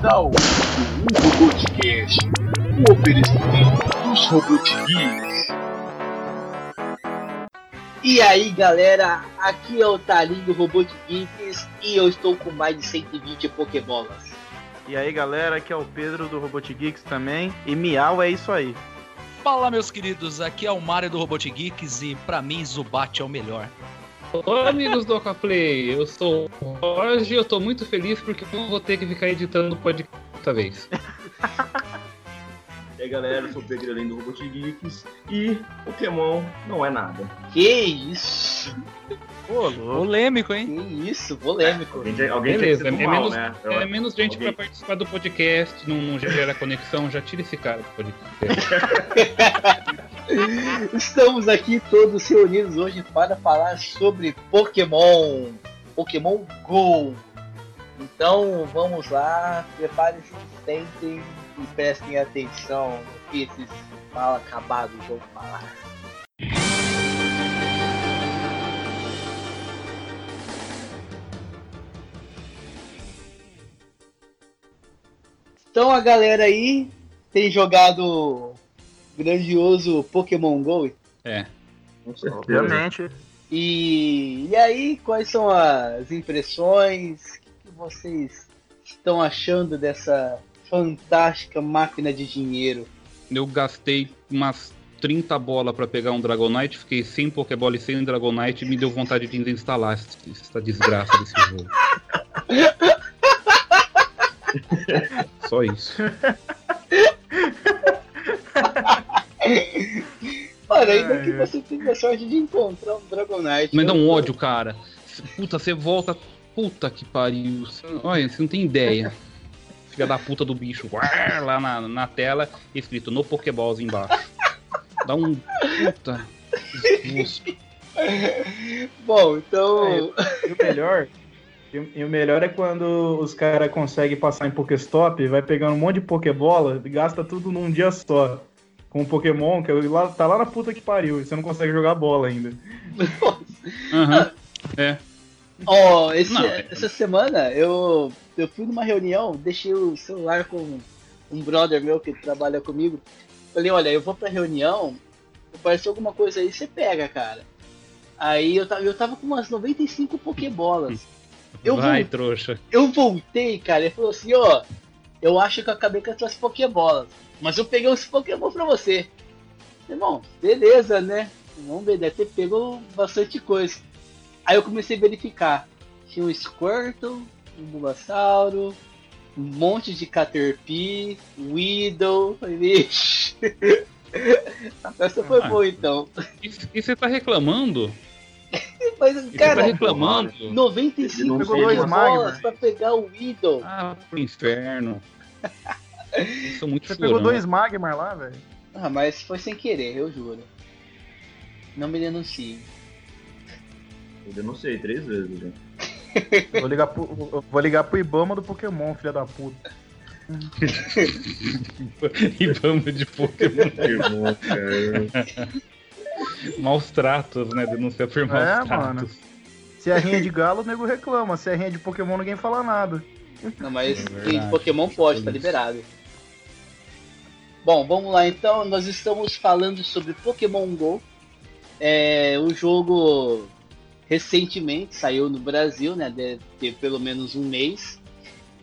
está ouvindo um Robotcast, um oferecimento dos Robotgeeks. E aí galera, aqui é o Talinho do Robot Geeks e eu estou com mais de 120 Pokébolas. E aí galera, aqui é o Pedro do Robot Geeks também. E miau é isso aí. Fala meus queridos, aqui é o Mario do Robot Geeks e pra mim Zubat é o melhor. Olá amigos do Aquaplay, eu sou o Jorge e eu tô muito feliz porque não vou ter que ficar editando o podcast outra vez. E aí galera, eu sou o Pedro além do Robot Geeks e Pokémon não é nada. Que isso? Pô. Polêmico, Que hein? isso, polêmico. Alguém, tem- alguém Beleza, tem é que ser do mal, menos, né? é menos gente Alguém- pra participar do podcast, não, não gera conexão, já tira esse cara do podcast. Estamos aqui todos reunidos hoje para falar sobre Pokémon, Pokémon Go. Então vamos lá, preparem-se, sentem e prestem atenção no que esses mal acabados vão falar. Então a galera aí tem jogado grandioso Pokémon Go É. Certeza. Obviamente. E, e aí, quais são as impressões? O que, que vocês estão achando dessa fantástica máquina de dinheiro? Eu gastei umas 30 bolas pra pegar um Dragonite, fiquei sem Pokébola e sem Dragonite e me deu vontade de desinstalar essa, essa desgraça desse jogo. Só isso. Mano, ainda Ai, que você tenha sorte de encontrar um Dragonite. Mas dá eu um ódio, cara. Puta, você volta. Puta que pariu. Olha, você não tem ideia. Filha da puta do bicho. Lá na, na tela, escrito no Pokéballs embaixo. Dá um. Puta. desgosto. Bom, então. E o melhor. E o- e o melhor é quando os caras conseguem passar em Pokéstop, vai pegando um monte de Pokébola e gasta tudo num dia só. Com o Pokémon, que lá, tá lá na puta que pariu, e você não consegue jogar bola ainda. Aham. É. Ó, esse- Não. essa semana eu, eu fui numa reunião, deixei o celular com um brother meu que trabalha comigo. Falei, olha, eu vou pra reunião, apareceu alguma coisa aí, você pega, cara. Aí eu tava, eu tava com umas 95 Pokébolas. Eu Vai, vou- trouxa. Eu voltei, cara, e falou assim, ó, eu acho que eu acabei com as tuas Pokébolas, mas eu peguei uns Pokémon pra você. Irmão, beleza, né? Vamos ver, deve ter pego bastante coisa. Aí eu comecei a verificar. Tinha um Squirtle, um Bulbasauro, um monte de Caterpie, Weedle, falei, vixe. A festa foi Ah. boa então. E você tá reclamando? Mas, tá cara, reclamando? 95 Ele não pegou dois Magmar. pra pegar o Weedle. Ah, pro inferno. Sou muito Você pegou dois Magmar lá, velho. Ah, mas foi sem querer, eu juro. Não me denuncie. Eu denunciei três vezes já. Eu Vou ligar pro, vou ligar pro Ibama do Pokémon, filha da puta. Vamos de Pokémon. Pokémon, cara. Maus tratos, né? Denunciar por maus É, tratos. mano. Se é rinha de galo, o nego reclama. Se é rinha de Pokémon, ninguém fala nada. Não, mas É quem de. Pokémon pode, tá liberado. Bom, vamos lá então. Nós estamos falando sobre Pokémon GO. É, o jogo recentemente saiu no Brasil, né? Deve ter pelo menos um mês.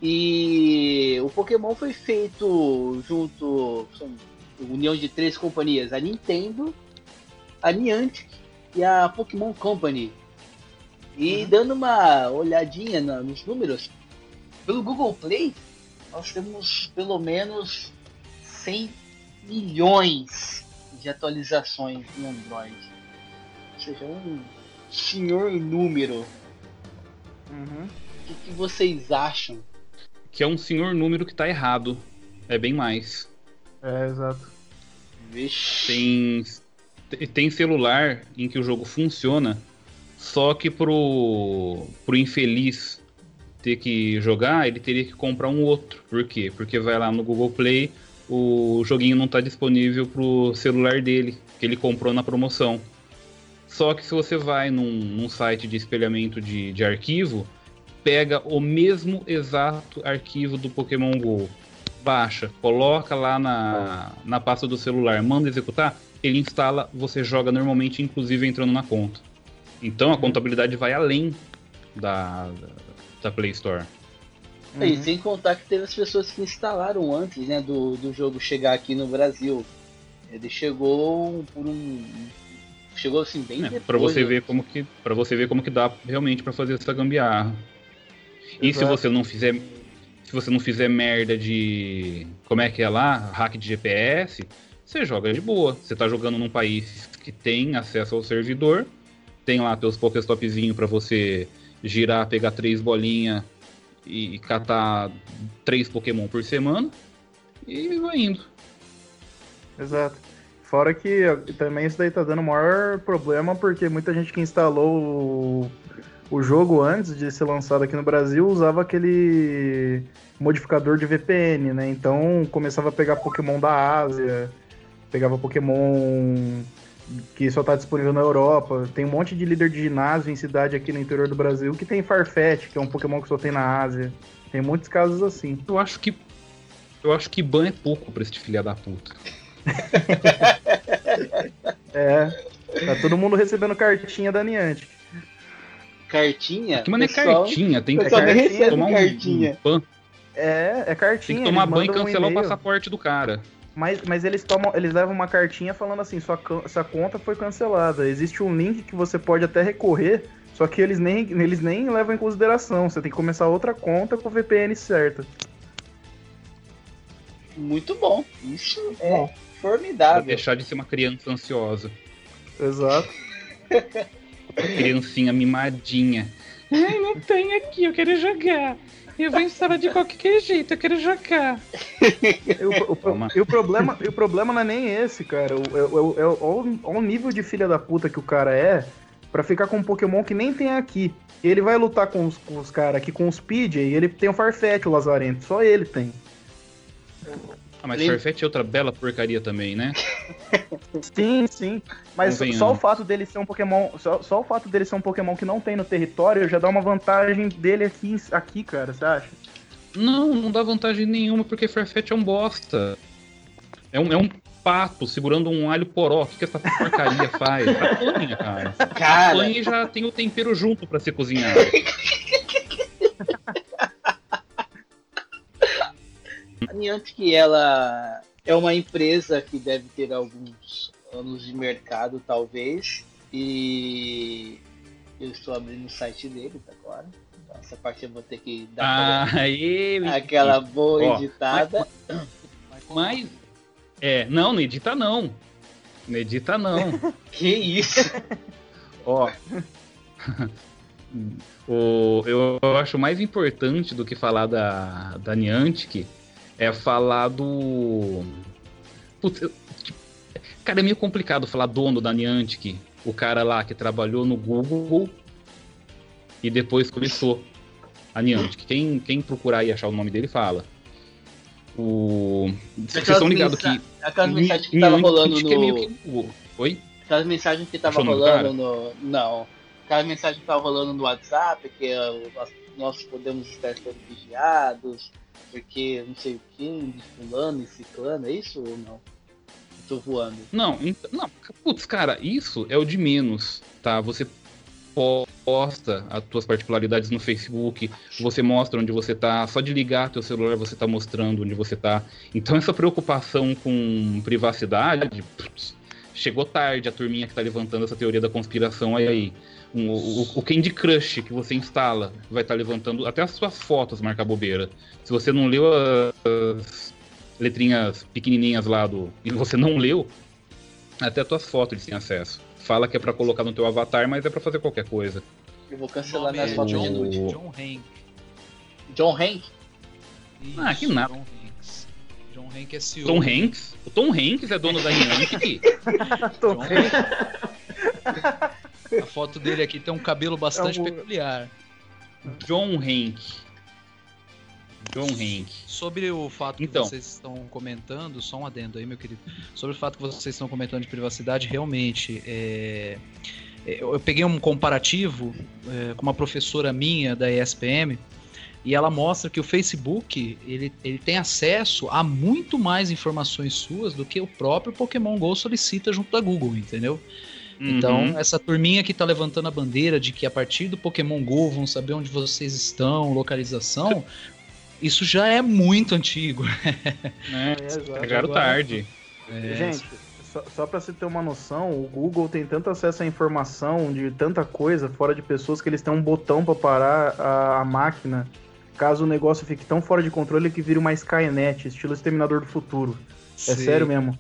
E o Pokémon foi feito junto. São união de três companhias: a Nintendo, a Niantic e a Pokémon Company. E dando uma olhadinha na- nos números, pelo Google Play, nós temos pelo menos 100 milhões de atualizações no Android. Ou seja, um senhor número. O que, que vocês acham? Que é um senhor número que tá errado. É bem mais. É, exato. Vixe. Tem, te- tem celular em que o jogo funciona, só que pro, pro infeliz ter que jogar, ele teria que comprar um outro. Por quê? Porque vai lá no Google Play, o joguinho não tá disponível pro celular dele, que ele comprou na promoção. Só que se você vai num, num site de espelhamento de, de arquivo, pega o mesmo exato arquivo do Pokémon GO, baixa, coloca lá na, na pasta do celular, manda executar, ele instala, você joga normalmente, inclusive entrando na conta. Então a contabilidade vai além da, da Play Store. Uhum. E sem contar que teve as pessoas que instalaram antes né, do, do jogo chegar aqui no Brasil. Ele chegou por um. Chegou assim bem é, para você ver como que para você ver como que dá realmente para fazer essa gambiarra. E se você não fizer se você não fizer merda de como é que é lá, hack de GPS, você joga de boa. Você tá jogando num país que tem acesso ao servidor, tem lá teus Pokéstopzinho para você girar, pegar três bolinhas e catar três Pokémon por semana e vai indo. Exato. Fora que também isso daí tá dando maior problema porque muita gente que instalou o jogo antes de ser lançado aqui no Brasil usava aquele modificador de VPN, né? Então começava a pegar Pokémon da Ásia, pegava Pokémon que só tá disponível na Europa. Tem um monte de líder de ginásio em cidade aqui no interior do Brasil que tem Farfetch, que é um Pokémon que só tem na Ásia. Tem muitos casos assim. Eu acho que eu acho que ban é pouco pra esse filha da puta. é. Tá todo mundo recebendo cartinha da Niantic. Cartinha? Que mano é cartinha, tem que tomar um, cartinha. Um ban. É, é cartinha. Tem que tomar banho e cancelar um o passaporte do cara. Mas, mas eles tomam, eles levam uma cartinha falando assim, sua, sua conta foi cancelada. Existe um link que você pode até recorrer, só que eles nem, eles nem levam em consideração. Você tem que começar outra conta com o VPN certa. Muito bom. Isso é formidável. Pra deixar de ser uma criança ansiosa. Exato. Criancinha mimadinha. Ai, não tem aqui, eu quero jogar. Eu vou instalar de qualquer jeito, eu quero jogar. o, o, e, o problema, o problema não é nem esse, cara. É o, o, nível de filha da puta que o cara é para ficar com um Pokémon que nem tem aqui. Ele vai lutar com os, com os caras aqui com o Speed e ele tem o Farfetch, o Lazarento. Só ele tem. Ah, mas Farfetch é outra bela porcaria também, né? sim, sim. Mas só o fato dele ser um Pokémon. Só, só, o fato dele ser um Pokémon que não tem no território já dá uma vantagem dele aqui, aqui cara, você acha? Não, não dá vantagem nenhuma, porque Farfetch é um bosta. É um, é um pato segurando um alho poró. O que, que essa porcaria faz? Apanha, cara. cara. Apanha e já tem o tempero junto para ser cozinhado. A Niantic, ela é uma empresa que deve ter alguns anos de mercado, talvez. E eu estou abrindo o site deles agora. Então, essa parte eu vou ter que dar ah, aí, aquela boa ó, editada. Mas, mas, é, não, não edita não. Não edita não. que isso? ó. o, eu acho mais importante do que falar da, da Niantic é falar do. Putz, eu... Cara, é meio complicado falar dono da Niantic, o cara lá que trabalhou no Google e depois começou a Niantic. Quem, quem procurar e achar o nome dele fala. O... Vocês estão ligados que. Aquelas mensagens que tava rolando no. É meio que... Oi? Aquelas mensagens que tava rolando no. Não. Aquelas mensagens que tava rolando no WhatsApp, que nós, nós podemos estar sendo vigiados porque não sei o que, fulano e ciclano, é isso ou não? Tô voando. Não, não, putz, cara, isso é o de menos, tá? Você posta as tuas particularidades no Facebook, você mostra onde você tá, só de ligar teu celular você tá mostrando onde você tá. Então essa preocupação com privacidade, putz, chegou tarde a turminha que tá levantando essa teoria da conspiração aí. Um, o, o Candy Crush que você instala vai estar tá levantando até as suas fotos, marca bobeira. Se você não leu as letrinhas pequenininhas lá do e você não leu, até as tuas fotos eles têm acesso. Fala que é para colocar no teu avatar, mas é para fazer qualquer coisa. Eu vou cancelar minhas é fotos John, de nude. John Hank. John Hank? Isso, ah, que nada. John Hanks. John Hank é CEO. Tom Hanks? O Tom Hanks é dono da Niantic? Tom Hanks. A foto dele aqui tem um cabelo bastante é um... peculiar. John Hank. John Hank. Sobre o fato então. que vocês estão comentando, só um adendo aí, meu querido. Sobre o fato que vocês estão comentando de privacidade, realmente, é... Eu, eu peguei um comparativo é, com uma professora minha da ESPM e ela mostra que o Facebook ele, ele tem acesso a muito mais informações suas do que o próprio Pokémon Go solicita junto da Google, entendeu? Então, Uhum. essa turminha que tá levantando a bandeira de que a partir do Pokémon Go vão saber onde vocês estão, localização, isso já é muito antigo. É, exato. Pegaram Agora- tarde. É, Gente, só, só pra você ter uma noção, o Google tem tanto acesso à informação de tanta coisa fora de pessoas que eles têm um botão pra parar a, a máquina caso o negócio fique tão fora de controle que vire uma Skynet, estilo Exterminador do Futuro. É sério mesmo,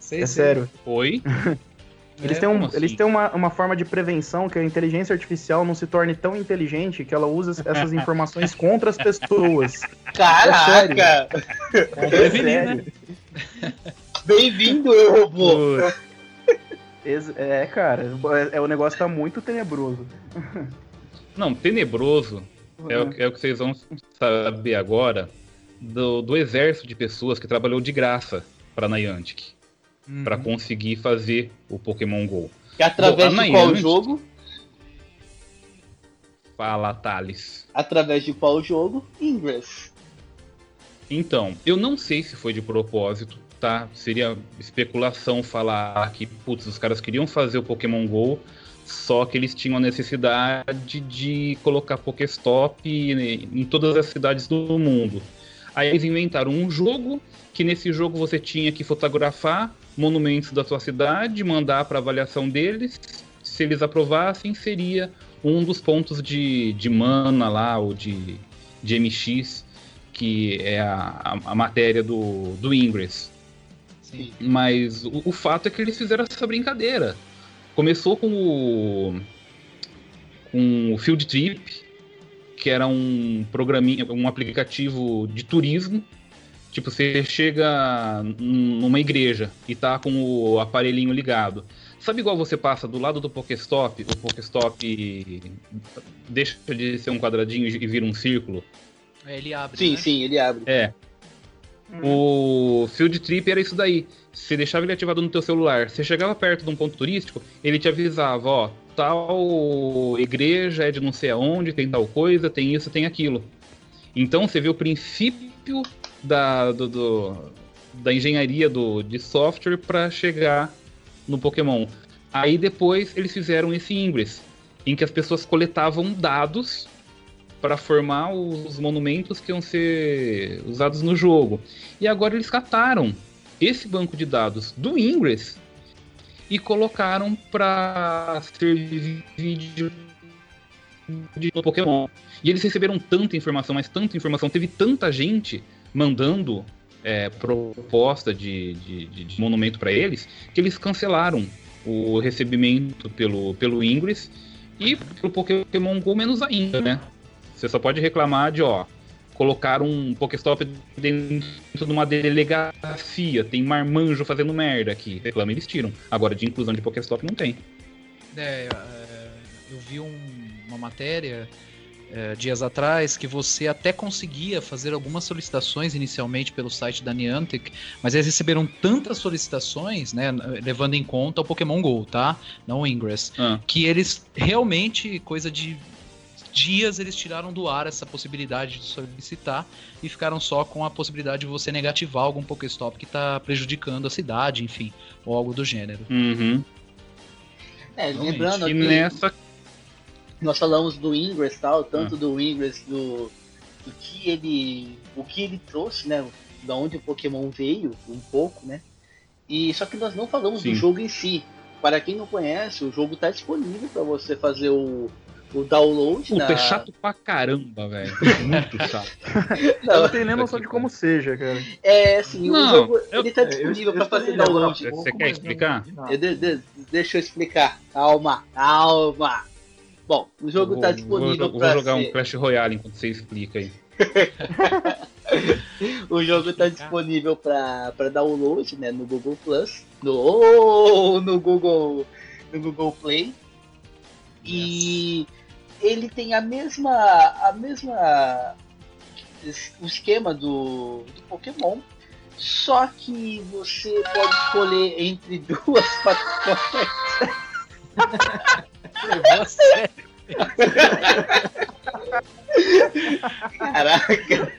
sei, é sei. sério. Oi? Eles É, têm, um- assim? eles têm uma, uma forma de prevenção que a inteligência artificial não se torne tão inteligente que ela usa essas informações contra as pessoas. Caraca! Vamos prevenir, né? Bem-vindo, eu robô! É, cara, é, é- o negócio tá muito tenebroso. Não, tenebroso é o, é o que vocês vão saber agora do, do exército de pessoas que trabalhou de graça para Niantic, Uhum. para conseguir fazer o Pokémon GO. Que através Bom, de qual amanhã- jogo? Fala, Thales. Através de qual jogo? Ingress. Então, eu não sei se foi de propósito, tá? Seria especulação falar que, putz, os caras queriam fazer o Pokémon GO, só que eles tinham a necessidade de colocar Pokéstop em todas as cidades do mundo. Aí eles inventaram um jogo que nesse jogo você tinha que fotografar monumentos da sua cidade, mandar para avaliação deles. Se eles aprovassem, seria um dos pontos de, de mana lá, ou de, de MX, que é a, a, matéria do, do Ingress. Sim. Mas o, o fato é que eles fizeram essa brincadeira. Começou com o, com o Field Trip, que era um programinha, um aplicativo de turismo. Tipo, você chega num- numa igreja e tá com o aparelhinho ligado. Sabe igual você passa do lado do Pokéstop, o Pokéstop deixa de ser um quadradinho e vira um círculo? É, Ele abre. Sim, né? sim, ele abre. É, o Field Trip era isso daí. Você deixava ele ativado no teu celular. Você chegava perto de um ponto turístico, ele te avisava, ó, tal igreja é de não sei aonde, tem tal coisa, tem isso, tem aquilo. Então você vê o princípio da, do- do- da engenharia do, de software para chegar no Pokémon. Aí depois eles fizeram esse Ingress, em que as pessoas coletavam dados para formar os monumentos que iam ser usados no jogo. E agora eles cataram esse banco de dados do Ingress e colocaram para servir de de Pokémon. E eles receberam tanta informação, mas tanta informação, teve tanta gente mandando é, proposta de, de, de- monumento para eles, que eles cancelaram o recebimento pelo, pelo Ingress e pro Pokémon Go menos ainda, né? Você só pode reclamar de, ó, colocar um Pokéstop dentro de uma delegacia, tem marmanjo fazendo merda aqui. Reclama, eles tiram. Agora, de inclusão de Pokéstop não tem. É, é, eu vi um- uma matéria é, dias atrás que você até conseguia fazer algumas solicitações inicialmente pelo site da Niantic, mas eles receberam tantas solicitações, né, levando em conta o Pokémon Go, tá? Não o Ingress, Ah. que eles realmente, coisa de dias, eles tiraram do ar essa possibilidade de solicitar e ficaram só com a possibilidade de você negativar algum Pokéstop que está prejudicando a cidade, enfim, ou algo do gênero. Uhum. É, Realmente. lembrando E que nessa nós falamos do Ingress tal, tanto do Ingress do, do que ele. o que ele trouxe, né? Da onde o Pokémon veio, um pouco, né? E só que nós não falamos Sim. do jogo em si. Para quem não conhece, o jogo está disponível para você fazer o, o download. Puta, na... é chato pra caramba, velho. Muito chato. Eu Não, não tenho nem noção de como seja, cara. é assim, Não, o jogo eu- ele tá É, eu- disponível eu para fazer escolhi agora download. Você quer não explicar? Eu deixa eu explicar. Calma, calma. Bom, o jogo está disponível vou, para vou jogar ser... um Clash Royale enquanto você explica aí. O jogo está disponível para download, né, no Google Plus, no no Google no Google Play. E ele tem a mesma a mesma o esquema do, do Pokémon, só que você pode escolher entre duas fações. Levou a sério. Caraca.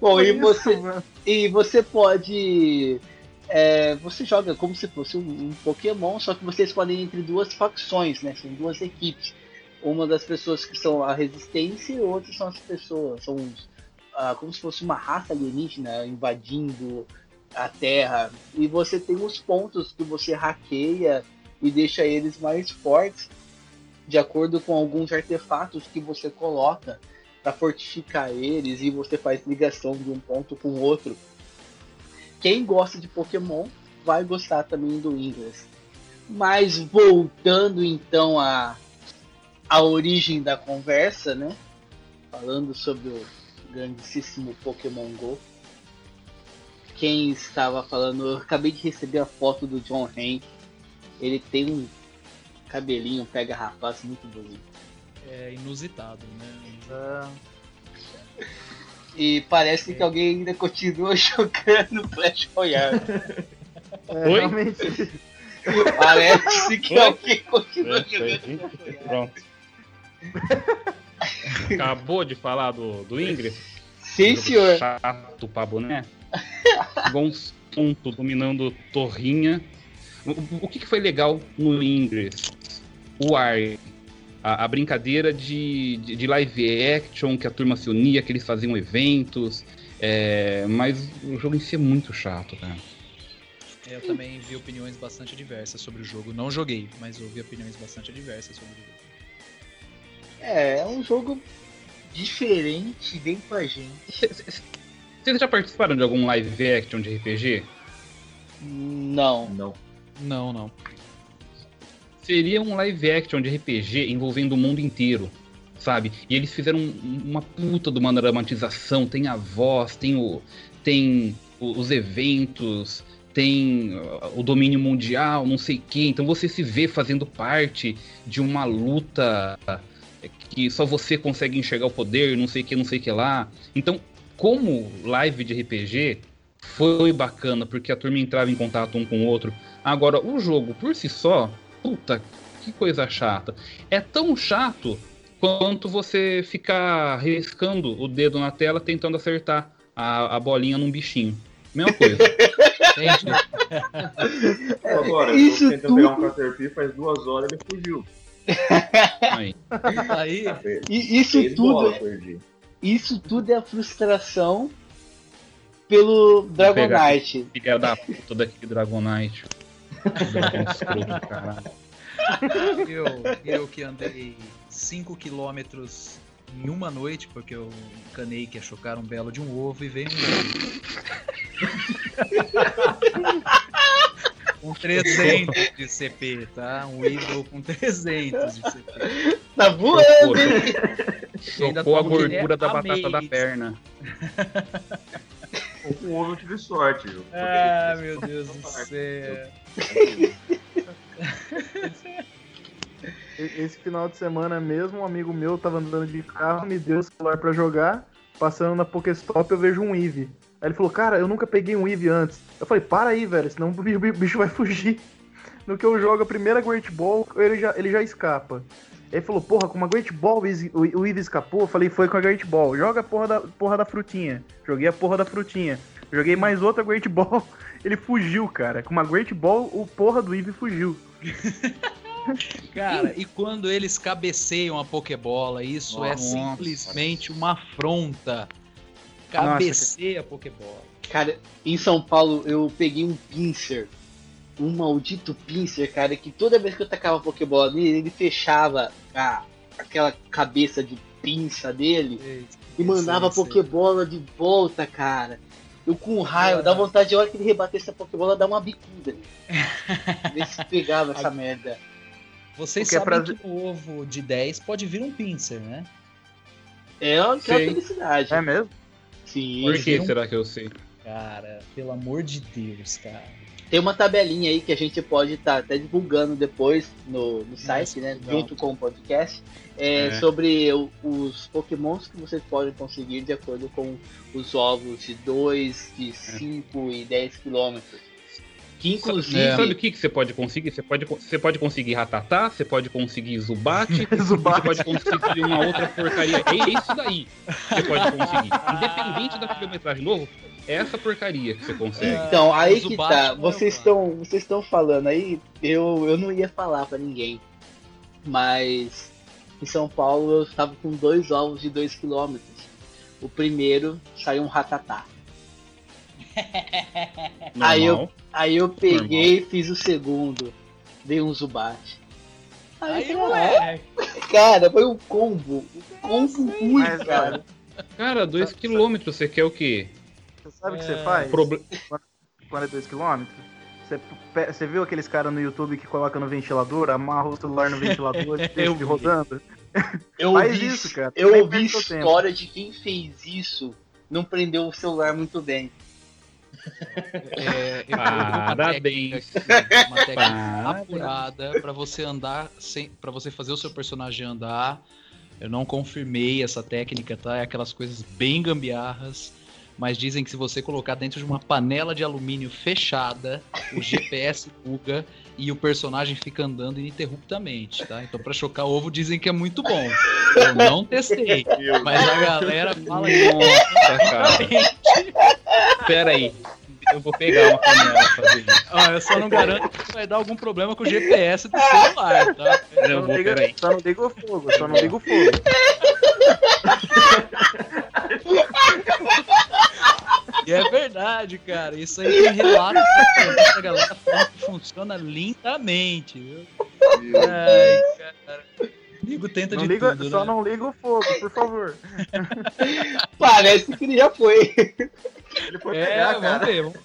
Bom, e você, e você pode. é, você joga como se fosse um, um Pokémon, só que você escolhe entre duas facções, né? São duas equipes. Uma das pessoas que são a resistência e outras são as pessoas. São os- ah, como se fosse uma raça alienígena invadindo a Terra. E você tem os pontos que você hackeia e deixa eles mais fortes de acordo com alguns artefatos que você coloca para fortificar eles e você faz ligação de um ponto com o outro. Quem gosta de Pokémon vai gostar também do Ingress. Mas voltando então à, à origem da conversa, né? Falando sobre o grandíssimo Pokémon Go. Quem estava falando, eu acabei de receber a foto do John Hank. Ele tem um cabelinho pega rapaz muito bonito. É inusitado, né? É, E parece que alguém ainda continua jogando Clash Royale. é, Oi? realmente. Parece que Oi? alguém continua É, jogando. Clash Royale. Pronto. Acabou de falar do, do Ingress? Sim, Jogo senhor. Chato pra boné. Tonto dominando torrinha. O, o que, que foi legal no Ingress? O ar. A, a brincadeira de, de, de live action, que a turma se unia, que eles faziam eventos. é, mas o jogo em si é muito chato, cara. É, Eu também vi opiniões bastante diversas sobre o jogo. Não joguei, mas ouvi opiniões bastante diversas sobre o jogo. É, é um jogo diferente, bem pra gente. Vocês já participaram de algum live action de RPG? Não. Não. Não, não. Seria um live action de RPG envolvendo o mundo inteiro, sabe? E eles fizeram um- uma puta de uma dramatização, tem a voz, tem o tem os eventos, tem uh, o domínio mundial, não sei o quê. Então você se vê fazendo parte de uma luta que só você consegue enxergar o poder, não sei o que, não sei o que lá. Então, como live de RPG, foi bacana, porque a turma entrava em contato um com o outro. Agora, o jogo por si só, puta, que coisa chata. É tão chato quanto você ficar riscando o dedo na tela tentando acertar a, a bolinha num bichinho. Mesma coisa. Entendi. Agora, isso eu tentando pegar um tudo- Caterpie faz duas horas ele fugiu. Aí. Aí, E isso tudo, perdi. isso tudo é a frustração pelo Dragonite. Filha da puta daquele Dragonite. Dragon caralho. eu, eu que andei 5 quilômetros em uma noite, porque eu encanei que ia chocar um belo de um ovo e veio um. com 300 de CP, tá? Um Weevil com 300 de CP. Tá voando, hein? Chocou a é gordura da batata da perna. Ovo eu tive sorte, viu? Ah, meu Deus do céu. Esse final de semana mesmo, um amigo meu tava andando de carro, me deu o celular pra jogar, passando na Pokéstop eu vejo um Eevee. Aí ele falou, cara, eu nunca peguei um Eevee antes. Eu falei, para aí, velho, senão o bi- bi- bicho vai fugir. No que eu jogo a primeira Great Ball, ele já, ele já escapa. Ele falou, porra, com uma Great Ball o Eevee escapou? Eu falei, foi com a Great Ball. Joga a porra da, porra da frutinha. Joguei a porra da frutinha. Joguei mais outra Great Ball. Ele fugiu, cara. Com uma Great Ball, o porra do Eevee fugiu. Cara, e quando eles cabeceiam a Pokébola, isso é Nossa. simplesmente uma afronta. Cabeceia a Pokébola. Cara, em São Paulo eu peguei um pincer. Um maldito pincer, cara, que toda vez que eu tacava a Pokébola nele, ele fechava a, aquela cabeça de pinça dele e mandava a. Pokébola de volta, cara. Eu com raiva, dá vontade de a hora que ele rebatesse a Pokébola, dar uma bicuda. Ver se pegava essa merda. Vocês Porque é sabem pra- que no ovo de 10 pode vir um pincer, né? É aquela Sei. felicidade. É mesmo? Sim. Por que Não. será que eu sei? Cara, pelo amor de Deus, cara. Tem uma tabelinha aí que a gente pode estar até divulgando depois no, no site, né? legal. Junto com o podcast. é, É. Sobre o- os pokémons que vocês podem conseguir de acordo com os ovos de 2, de 5 e 10 quilômetros. Que inclusive. E sabe o que, que você pode conseguir? Você pode, você pode conseguir Ratatá, você pode conseguir Zubat, Zubat. você pode conseguir uma outra porcaria. É isso daí que você pode conseguir. Independente da quilometragem novo, é essa porcaria que você consegue. Então, aí que tá. é o Vocês estão vocês estão falando aí, eu, eu não ia falar pra ninguém. Mas em São Paulo eu estava com dois ovos de 2 km. O primeiro saiu um ratatá. Aí eu, aí eu peguei e fiz o segundo. Dei um Zubat. Aí, Aí, eu falei, moleque. "Ah, cara, foi um combo. Um combo ruim, Mas, cara. Cara, 2km, você quer o quê? Você sabe o que É. você faz? Proble- Quando é 2km? Você, você viu aqueles caras no YouTube que colocam no ventilador, amarra o celular no ventilador e deixa ele vi. rodando? Eu Faz ouvi, isso, cara. eu Nem ouvi tempo. história de quem fez isso não prendeu o celular muito bem. É, eu uma Parabéns. técnica, uma técnica Parabéns. apurada para você andar sem, para você fazer o seu personagem andar. Eu não confirmei essa técnica, tá? É aquelas coisas bem gambiarras. Mas dizem que se você colocar dentro de uma panela de alumínio fechada, o GPS buga e o personagem fica andando ininterruptamente, tá? Então pra chocar ovo dizem que é muito bom. Eu não testei, mas a galera fala que Nossa, cara. Pera aí. Eu vou pegar uma panela pra fazer isso. Ó, eu só não garanto que vai dar algum problema com o GPS do celular, tá? Eu Só vou, não, liga, peraí. só não liga o fogo, só não liga o fogo. E é verdade, cara. Isso aí tem relatos da galera falando que funciona lindamente, viu? Ai, cara. Amigo tenta Não de liga, tudo, só né? não liga o fogo, por favor. Parece que ele já foi. Ele foi É, pegar, vamos cara. ver. Vamos...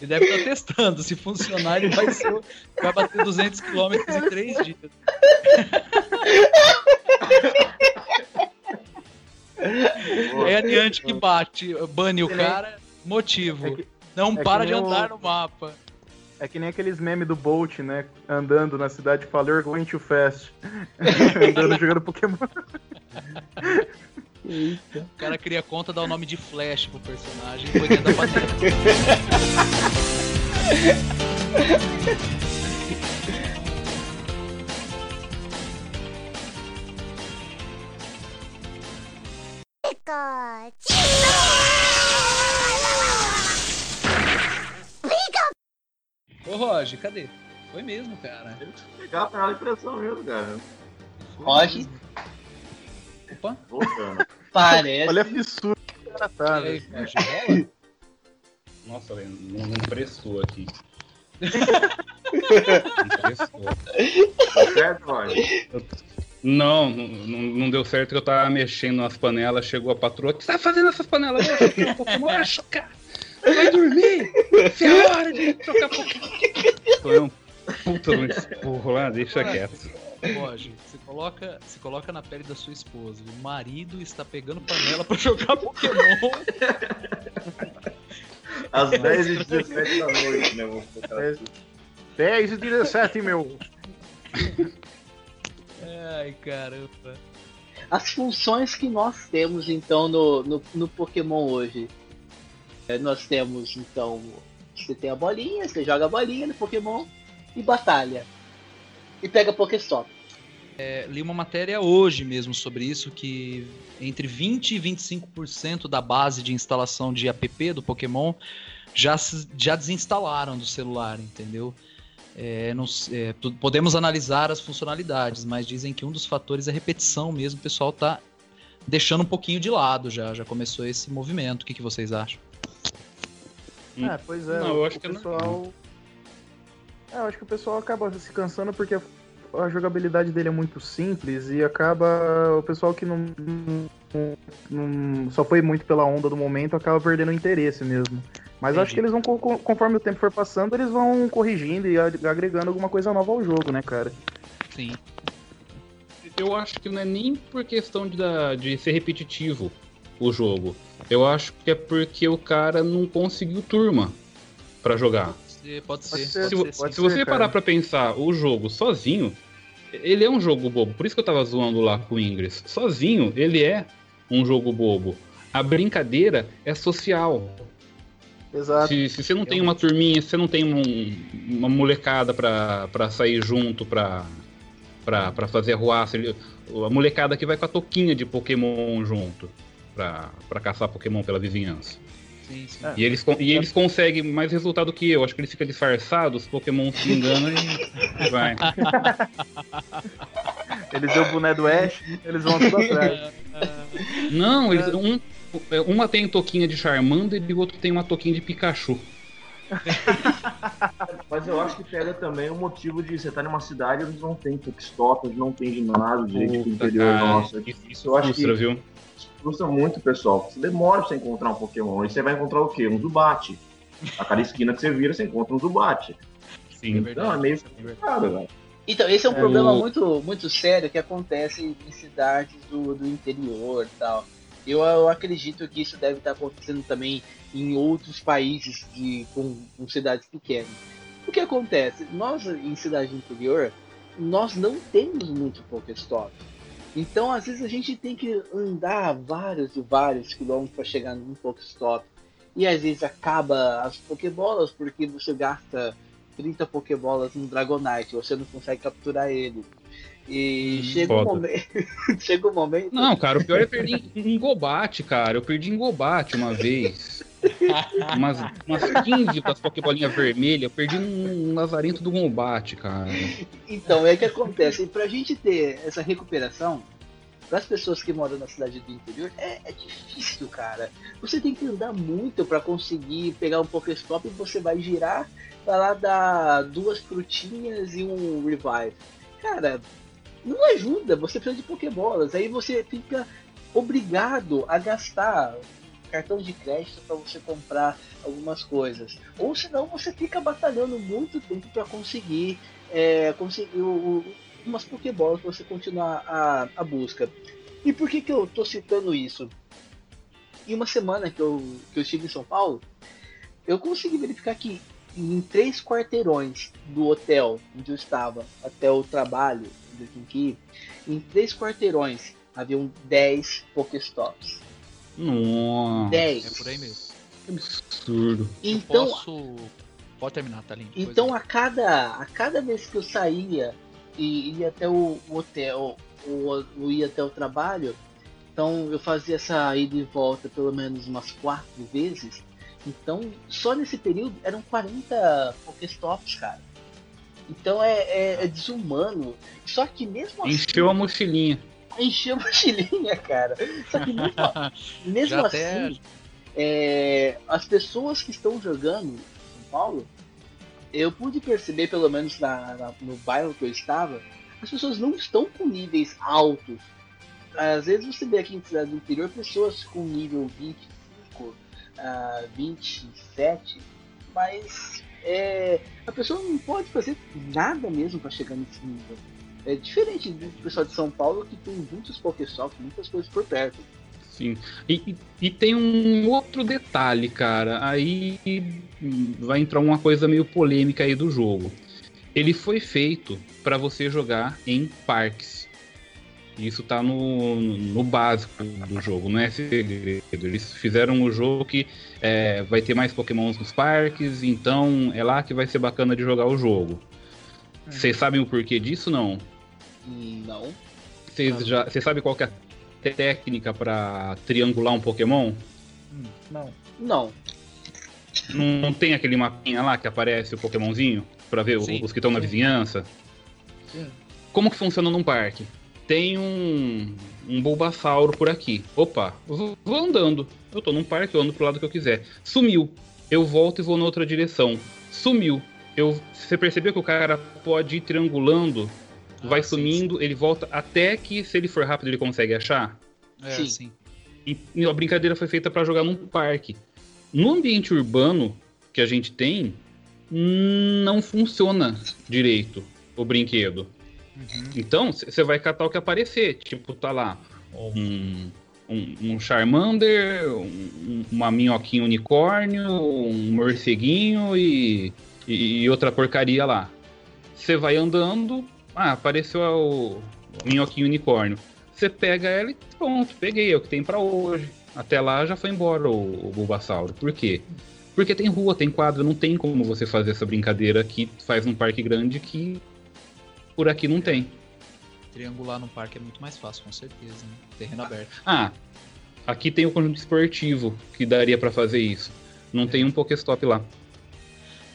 Ele deve estar testando. Se funcionar, ele vai, ser, vai bater 200 km em 3 dias. É adiante que bate, bane o nem- cara, motivo. É que- Não que para de o- andar no mapa. É que nem aqueles memes do Bolt, né? Andando na cidade, fala You're going too fast. Andando jogando Pokémon. O cara cria conta, dá o nome de Flash pro personagem e põe dentro da panela. Ô Roger, cadê? Foi mesmo, cara. Pegar a panela de pressão mesmo, cara. Roger, Opa, Voltando. parece. Olha a fissura que o cara tá, velho. Roger, rola? Nossa, velho, não, não prestou aqui. Não prestou. Tá certo, Roger? Não, não, não deu certo que eu tava mexendo nas panelas, chegou a patroa. O que você tá fazendo essas panelas? Eu Pokémon, ah, chocar! Vai dormir! Se é hora de chocar Pokémon! Foi um puta no esporro lá, deixa quieto. Roger, você coloca, você coloca na pele da sua esposa. O marido está pegando panela pra jogar Pokémon. Às 10h17 da noite, né? Vamos colocar assim. 10 e 17, meu. Ai, caramba. As funções que nós temos então no, no, no Pokémon hoje. É, nós temos então. Você tem a bolinha, você joga a bolinha no Pokémon e batalha. E pega Pokéstop. É, li uma matéria hoje mesmo sobre isso, que entre 20% e 25% da base de instalação de app do Pokémon já, já desinstalaram do celular, entendeu? É, não é, podemos analisar as funcionalidades, mas dizem que um dos fatores é a repetição mesmo, o pessoal tá deixando um pouquinho de lado já, já começou esse movimento. O que, que vocês acham? É, pois é. Não, eu o- acho o que é pessoal. É, eu acho que o pessoal acaba se cansando porque a- a jogabilidade dele é muito simples e acaba. O pessoal que não, não- não- só foi muito pela onda do momento acaba perdendo o interesse mesmo. Mas eu acho Entendi. que eles vão, co- co- conforme o tempo for passando, eles vão corrigindo e ag- agregando alguma coisa nova ao jogo, né, cara? Sim. Eu acho que não é nem por questão de, de ser repetitivo o jogo. Eu acho que é porque o cara não conseguiu turma pra jogar. Pode ser, pode ser. Pode Pode ser, Se, pode se você ser, cara. parar pra pensar o jogo sozinho, ele é um jogo bobo. Por isso que eu tava zoando lá com o Ingress. Sozinho, ele é um jogo bobo. A brincadeira é social. Exato. Se, se você não tem uma turminha, se você não tem um- uma molecada pra, pra sair junto, pra, pra, pra fazer arruaça, ele- a molecada que vai com a toquinha de Pokémon junto, pra, pra caçar Pokémon pela vizinhança. Sim, sim. É. E eles, e eles conseguem mais resultado que eu. Acho que eles ficam disfarçados, os Pokémon se enganam e vai. Eles deu o boné do Ash, eles vão tudo atrás. Não, eles, um, uma tem toquinha de Charmander e o outro tem uma toquinha de Pikachu. Mas eu acho que pega também o motivo de você estar numa cidade onde não tem Pokestop, onde não tem ginásio direito pro Puta, interior cara, nosso. Isso, isso Eu acho frustra, que- viu? Isso frustra muito, pessoal. Você demora pra você encontrar um Pokémon. E você vai encontrar o quê? Um Zubat. A cada esquina que você vira, você encontra um Zubat. Sim. Não, é meio é verdade. complicado, velho. Então, esse é um É, problema o- muito, muito sério que acontece em cidades do, do interior e tal. Eu, eu acredito que isso deve estar acontecendo também em outros países de, com, com cidades pequenas. O que acontece? Nós, em cidade interior, nós não temos muito Pokéstop. Então, às vezes, a gente tem que andar vários e vários quilômetros para chegar num Pokéstop. E às vezes acaba as Pokébolas porque você gasta 30 Pokébolas no Dragonite, você não consegue capturar ele. E Hum, chega, um momento, chega um momento. Não, cara, o pior é perder em, Gobate, cara. Eu perdi em Gobate uma vez. Umas, umas 15 das Pokébolinhas vermelhas. Eu perdi num lazarento do Gobate, cara. Então, é que acontece. E pra gente ter essa recuperação, para as pessoas que moram na cidade do interior, é, é difícil, cara. Você tem que andar muito para conseguir pegar um Pokéstop e você vai girar, vai lá dar duas frutinhas e um Revive. Cara, não ajuda, você precisa de Pokébolas. Aí você fica obrigado a gastar cartão de crédito para você comprar algumas coisas. Ou senão você fica batalhando muito tempo para conseguir é, conseguir o- umas Pokébolas para você continuar a, a busca. E por que, que eu tô citando isso? Em uma semana que eu, que eu estive em São Paulo, eu consegui verificar que em três quarteirões do hotel onde eu estava até o trabalho, onde eu tinha que ir, em três quarteirões haviam 10 Pokéstops. Nossa, 10. É por aí mesmo. que absurdo. Então, Eu posso. Pode terminar, tá lindo. Então a cada, a cada vez que eu saía e ia até o, o hotel ou, ou ia até o trabalho, então eu fazia essa ida e volta pelo menos umas quatro vezes. Então só nesse período eram 40 Pokéstops, cara. Então é, é, é desumano. Só que mesmo assim. Encheu a mochilinha. Encheu a mochilinha, cara. Só que mesmo, mesmo assim, até- é, as pessoas que estão jogando em São Paulo, eu pude perceber, pelo menos na- na- no bairro que eu estava, as pessoas não estão com níveis altos. Às vezes você vê aqui em cidade do interior pessoas com nível 25, ah, 27, mas é, a pessoa não pode fazer nada mesmo para chegar nesse nível. É diferente do pessoal de São Paulo que tem muitos Pokéstops, muitas coisas por perto. Sim. E, e- tem um outro detalhe, cara. Aí vai entrar uma coisa meio polêmica aí do jogo. Ele foi feito para você jogar em parques. Isso tá no, no básico do jogo, não é segredo. Eles fizeram o jogo que é, vai ter mais pokémons nos parques, então é lá que vai ser bacana de jogar o jogo. Vocês sabem o porquê disso, não? Não. Vocês já, vocês sabem qual que é a técnica para triangular um Pokémon? Não. Não. Não, tem aquele mapinha lá que aparece o Pokémonzinho pra ver Sim, os que estão na vizinhança? Sim. Como que funciona num parque? Tem um, um Bulbasauro por aqui. Opa, vou, vou andando. Eu tô num parque, eu ando pro lado que eu quiser. Sumiu. Eu volto e vou na outra direção. Sumiu. Eu, você percebeu que o cara pode ir triangulando, vai Ah, sim, sumindo, ele volta até que, se ele for rápido, ele consegue achar? É, Sim. sim. E e a brincadeira foi feita para jogar num parque. No ambiente urbano que a gente tem, não funciona direito o brinquedo. Uhum. Então, você vai catar o que aparecer. Tipo, tá lá um, um, um Charmander, um, uma minhoquinha unicórnio, um morceguinho e, e, outra porcaria lá. Você vai andando, ah, apareceu o minhoquinho unicórnio. Você pega ela e pronto, peguei, é o que tem pra hoje. Até lá já foi embora o, o Bulbasauro. Por quê? Porque tem rua, tem quadro, não tem como você fazer essa brincadeira que faz num parque grande que por aqui não tem. Triangular no parque é muito mais fácil, com certeza, né? Terreno aberto. Ah, aqui tem o conjunto esportivo que daria pra fazer isso. Não tem um Pokéstop lá.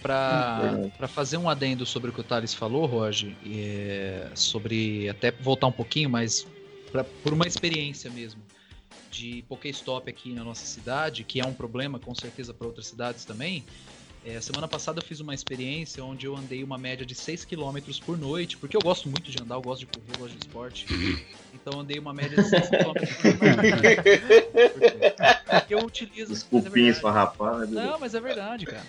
Pra, Hum, pra fazer um adendo sobre o que o Thales falou, Roger, é, sobre até voltar um pouquinho, mas pra, por uma experiência mesmo de Pokéstop aqui na nossa cidade, que é um problema com certeza para outras cidades também. É, semana passada eu fiz uma experiência onde eu andei uma média de 6 km por noite, porque eu gosto muito de andar, eu gosto de correr, eu gosto de esporte. Então eu andei uma média de 6 km por noite. Porque eu utilizo. é Desculpinha esfarrapar, né? Não, mas é verdade, cara.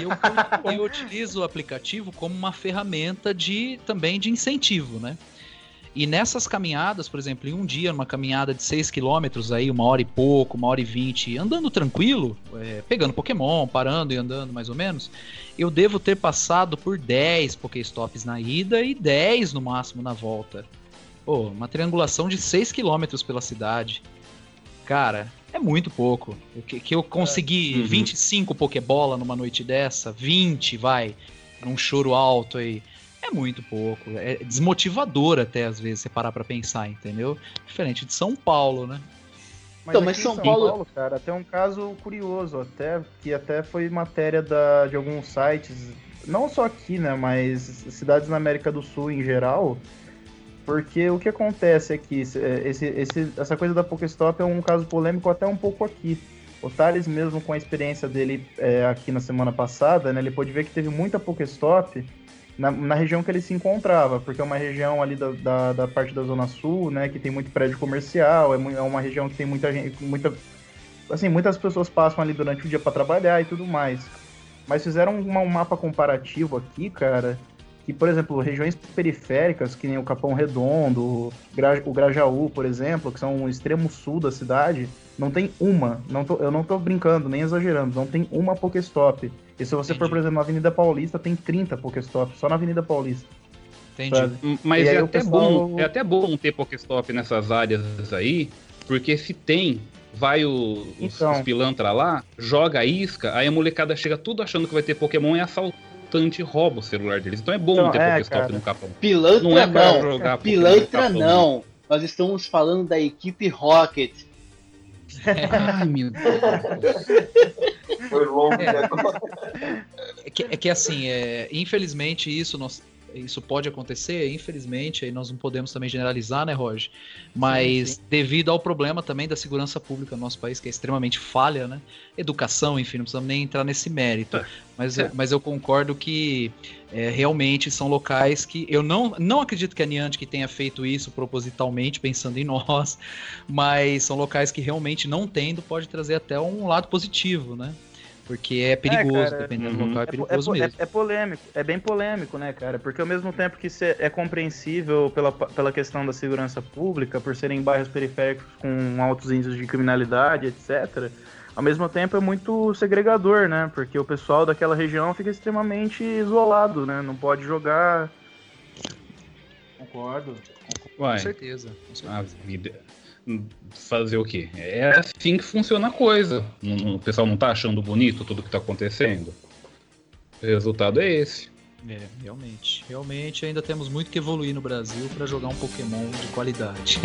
Eu, eu utilizo o aplicativo como uma ferramenta de também de incentivo, né? E nessas caminhadas, por exemplo, em um dia, numa caminhada de 6 km, aí, uma hora e pouco, uma hora e vinte, andando tranquilo, é, pegando Pokémon, parando e andando mais ou menos, eu devo ter passado por 10 Pokéstops na ida e 10 no máximo na volta. Pô, uma triangulação de 6 km pela cidade. Cara, é muito pouco. Que, que eu consegui Uhum. 25 Pokébola numa noite dessa, 20, vai, num choro alto aí. É muito pouco. É desmotivador até às vezes você parar pra pensar, entendeu? Diferente de São Paulo, né? Então, mas em São Paulo- cara, tem um caso curioso até, que até foi matéria da, de alguns sites, não só aqui, né, mas cidades na América do Sul em geral, porque o que acontece aqui, esse, esse, essa coisa da Pokéstop é um caso polêmico até um pouco aqui. O Thales mesmo, com a experiência dele é, aqui na semana passada, né, ele pôde ver que teve muita Pokéstop na, na região que ele se encontrava, porque é uma região ali da, da, da parte da Zona Sul, né, que tem muito prédio comercial, é, é uma região que tem muita gente, muita, assim, muitas pessoas passam ali durante o dia para trabalhar e tudo mais. Mas fizeram uma- um mapa comparativo aqui, cara, que, por exemplo, regiões periféricas, que nem o Capão Redondo, o Gra- o Grajaú, por exemplo, que são o extremo sul da cidade, não tem uma, não tô- eu não tô brincando, nem exagerando, não tem uma Pokéstop. E se você for, Entendi. por exemplo, na Avenida Paulista, tem 30 Pokéstops, só na Avenida Paulista. Entendi. sabe? Mas E é até, pessoal- bom, é até bom ter Pokéstop nessas áreas aí, porque se tem, vai o- os, Então. os pilantra lá, joga a isca, aí a molecada chega tudo achando que vai ter Pokémon e assaltante rouba o celular deles. Então é bom Então, ter é, Pokéstop cara. no capão. Pilantra Não é pra não. jogar Pilantra capão. não. Nós estamos falando da equipe Rocket. Ai, meu Deus. Foi longo, É. né? É que, é que, assim, é, infelizmente isso nós, isso pode acontecer, infelizmente, aí nós não podemos também generalizar, né, Roger? Mas Sim, devido ao problema também da segurança pública no nosso país, que é extremamente falha, né? Educação, enfim, não precisamos nem entrar nesse mérito. Mas, É. mas eu concordo que é, realmente são locais que eu não, não acredito que a Niantic tenha feito isso propositalmente, pensando em nós, mas são locais que realmente não tendo pode trazer até um lado positivo, né? Porque é perigoso, cara, dependendo do uhum. local, é É, é, perigoso é- mesmo. é polêmico, é bem polêmico, né, cara? Porque ao mesmo tempo que cê- é compreensível pela, pela questão da segurança pública, por serem bairros periféricos com altos índices de criminalidade, etc., ao mesmo tempo é muito segregador, né? Porque o pessoal daquela região fica extremamente isolado, né? Não pode jogar. Concordo. Com Uai, certeza. Com certeza. a vida. Fazer o quê? É assim que funciona a coisa. O pessoal não tá achando bonito tudo que tá acontecendo? O resultado é esse. É, realmente. Realmente ainda temos muito que evoluir no Brasil para jogar um Pokémon de qualidade.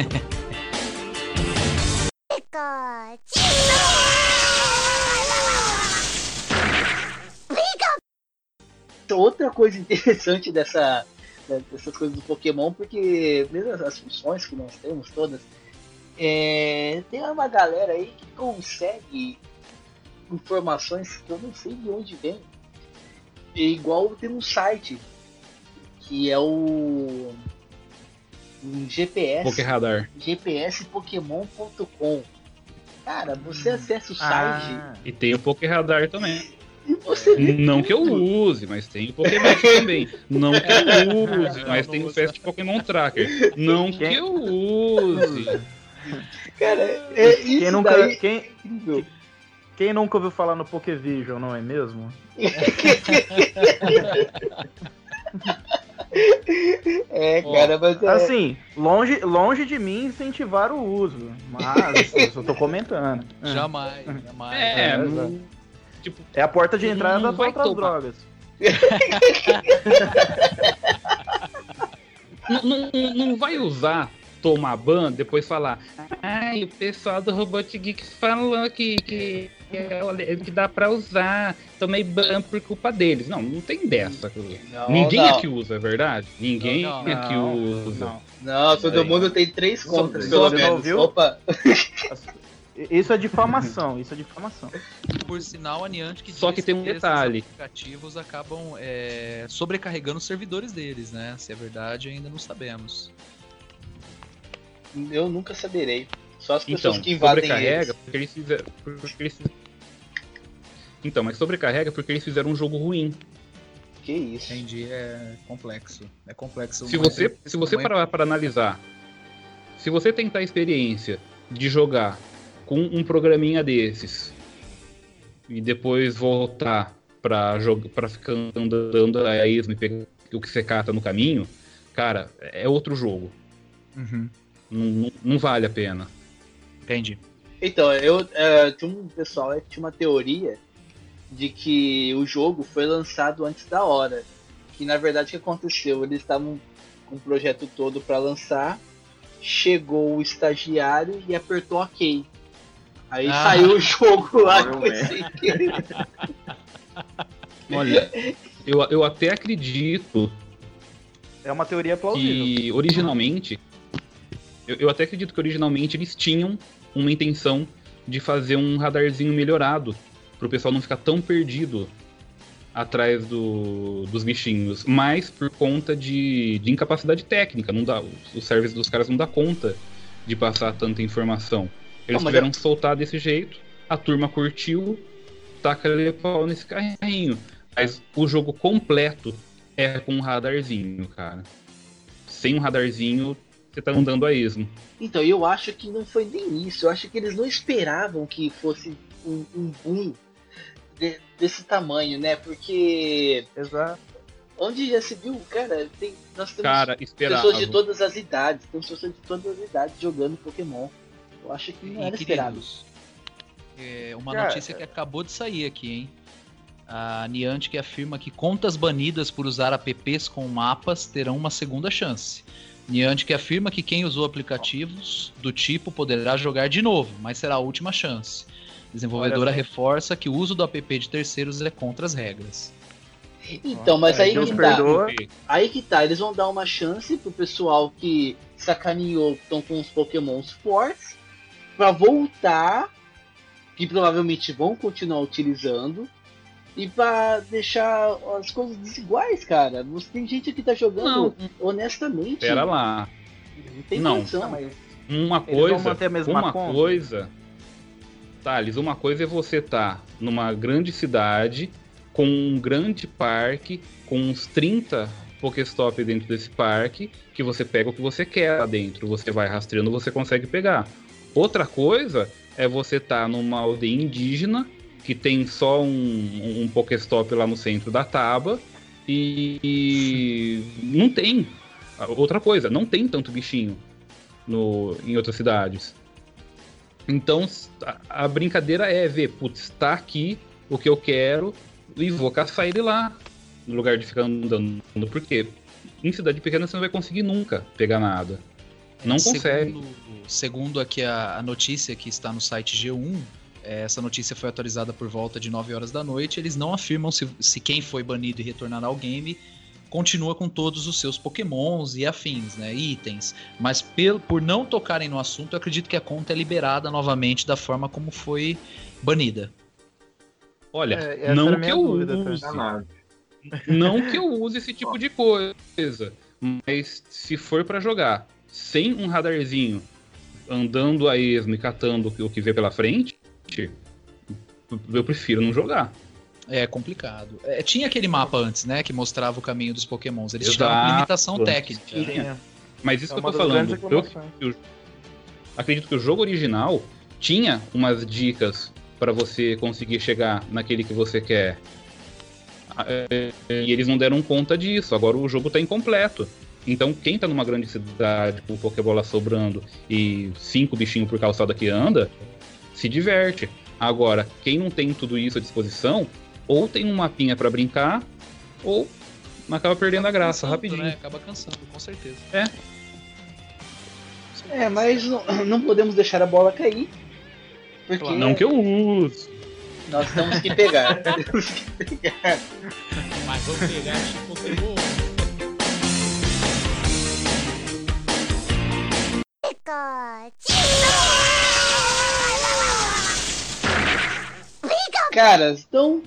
Outra coisa interessante dessa, dessas coisas do Pokémon, porque mesmo as funções que nós temos todas, é, tem uma galera aí que consegue informações que eu não sei de onde vem. É igual tem um site que é o um GPS, Pokéradar. gpspokémon.com. Cara, você acessa o site Ah, E tem o Pokéradar também. Não que eu use, mas tem o Pokémon também. Não que eu use, mas não tem o. Fast Pokémon Tracker. Não que eu use. Cara, é isso quem, nunca, daí é quem, quem nunca ouviu falar no Pokévision, não é mesmo? É, cara, mas é, Assim, longe, longe de mim incentivar o uso, mas eu só tô comentando. jamais, jamais. É, É, não- tipo, É a porta de entrada para outras tomar. drogas. não, não, não vai usar tomar ban, depois falar. Ai, o pessoal do Robot Geek falou que, que, que, é- que dá pra usar. Tomei ban por culpa deles. Não, não tem dessa. Não, Ninguém não. aqui usa, é verdade? Ninguém Não, aqui Não, usa. não. Não, todo Aí. mundo tem três contas, Você pelo não menos. viu? Opa, Isso é difamação, isso é difamação. Por sinal, a Niantic Só que tem um esses detalhe. aplicativos acabam é, sobrecarregando os servidores deles, né? Se é verdade, ainda não sabemos. Eu nunca saberei. Só as pessoas Então, que invadem sobrecarrega eles. porque eles fizeram. Porque eles... Então, mas sobrecarrega porque eles fizeram um jogo ruim. Que isso. Entendi, é complexo. É complexo. Se não é- você, se você é- parar para analisar, se você tentar a experiência de jogar com um programinha desses e depois voltar para jogar, para ficar andando a esmo e pegar o que você cata no caminho, cara, é outro jogo. Uhum, Não, não, não vale a pena. entendi. Então, eu é, tinha um pessoal que tinha uma teoria de que o jogo foi lançado antes da hora. Que na verdade o que aconteceu? Eles estavam com o projeto todo para lançar, chegou o estagiário e apertou OK. Aí Ah. saiu o jogo lá sem querer. Olha, eu, eu até acredito É uma teoria plausível. que originalmente. Eu, eu até acredito que originalmente eles tinham uma intenção de fazer um radarzinho melhorado. Pro pessoal não ficar tão perdido atrás do- dos bichinhos. Mas por conta de, de incapacidade técnica. Não dá, o, o serviço dos caras não dá conta de passar tanta informação. Eles Não, tiveram que soltar desse jeito. A turma curtiu, taca ali pau nesse carrinho. Mas o jogo completo é com um radarzinho, cara. Sem um radarzinho, você tá andando a esmo. Então, eu acho que não foi nem isso. Eu acho que eles não esperavam que fosse um, um boom de- desse tamanho, né? Porque Exato. onde já se viu, cara, tem, nós temos Cara, pessoas de todas as idades, temos pessoas de todas as idades jogando Pokémon. Eu acho que não E, era esperado. é uma Cara, notícia que acabou de sair aqui, hein? A Niantic afirma que contas banidas por usar apps com mapas terão uma segunda chance. Niantic afirma que quem usou aplicativos do tipo poderá jogar de novo, mas será a última chance. Desenvolvedora reforça que o uso do app de terceiros é contra as regras. Então, mas É, aí Deus que tá. perdoa. Aí que tá, eles vão dar uma chance pro pessoal que sacaneou, que estão com os pokémons fortes, pra voltar, que provavelmente vão continuar utilizando, e pra deixar as coisas desiguais, cara. Você tem gente que tá jogando Não, honestamente. pera lá. Não tem Não. condição. Não, mas Uma Eles vão coisa. manter a mesma uma conta? coisa. Thales, uma coisa é você estar numa grande cidade, com um grande parque, com uns 30 Pokéstop dentro desse parque, que você pega o que você quer lá dentro. Você vai rastreando, você consegue pegar. Outra coisa é você estar numa aldeia indígena, que tem só um, um Pokéstop lá no centro da Taba, e, e não tem. Outra coisa, não tem tanto bichinho no, em outras cidades. Então a, a brincadeira é ver, putz, tá aqui o que eu quero e vou caçar ele lá, no lugar de ficar andando. Porque em cidade pequena você não vai conseguir nunca pegar nada. Não consegue. Segundo, segundo aqui a, a notícia que está no site G1, eh, essa notícia foi atualizada por volta de 9 horas da noite. Eles não afirmam se, se quem foi banido e retornar ao game continua com todos os seus pokémons e afins, né, itens. Mas pel, por não tocarem no assunto, eu acredito que a conta é liberada novamente da forma como foi banida. Olha, É, não que eu dúvida, tá? use, Danado. não que eu use esse tipo de coisa, mas se for pra jogar sem um radarzinho, andando a esmo e catando o que vê pela frente, eu prefiro não jogar. É complicado. É, tinha aquele mapa antes, né, que mostrava o caminho dos pokémons. Eles Exato. por limitação técnica. tinha. Mas isso É que eu tô falando, eu reclamações. acredito que o jogo original tinha umas dicas pra você conseguir chegar naquele que você quer. Ah, é, E eles não deram conta disso. Agora o jogo tá incompleto. Então quem tá numa grande cidade com Pokébola sobrando e cinco bichinhos por calçada que anda, se diverte. Agora, quem não tem tudo isso à disposição, ou tem um mapinha pra brincar, ou acaba perdendo a graça Cansando, rapidinho. Né? Acaba cansando, com certeza. É, mas não, podemos deixar a bola cair. Porque Não que eu use. nós temos que pegar. temos que pegar. Mas vamos pegar esse Pokémon. Cara, estão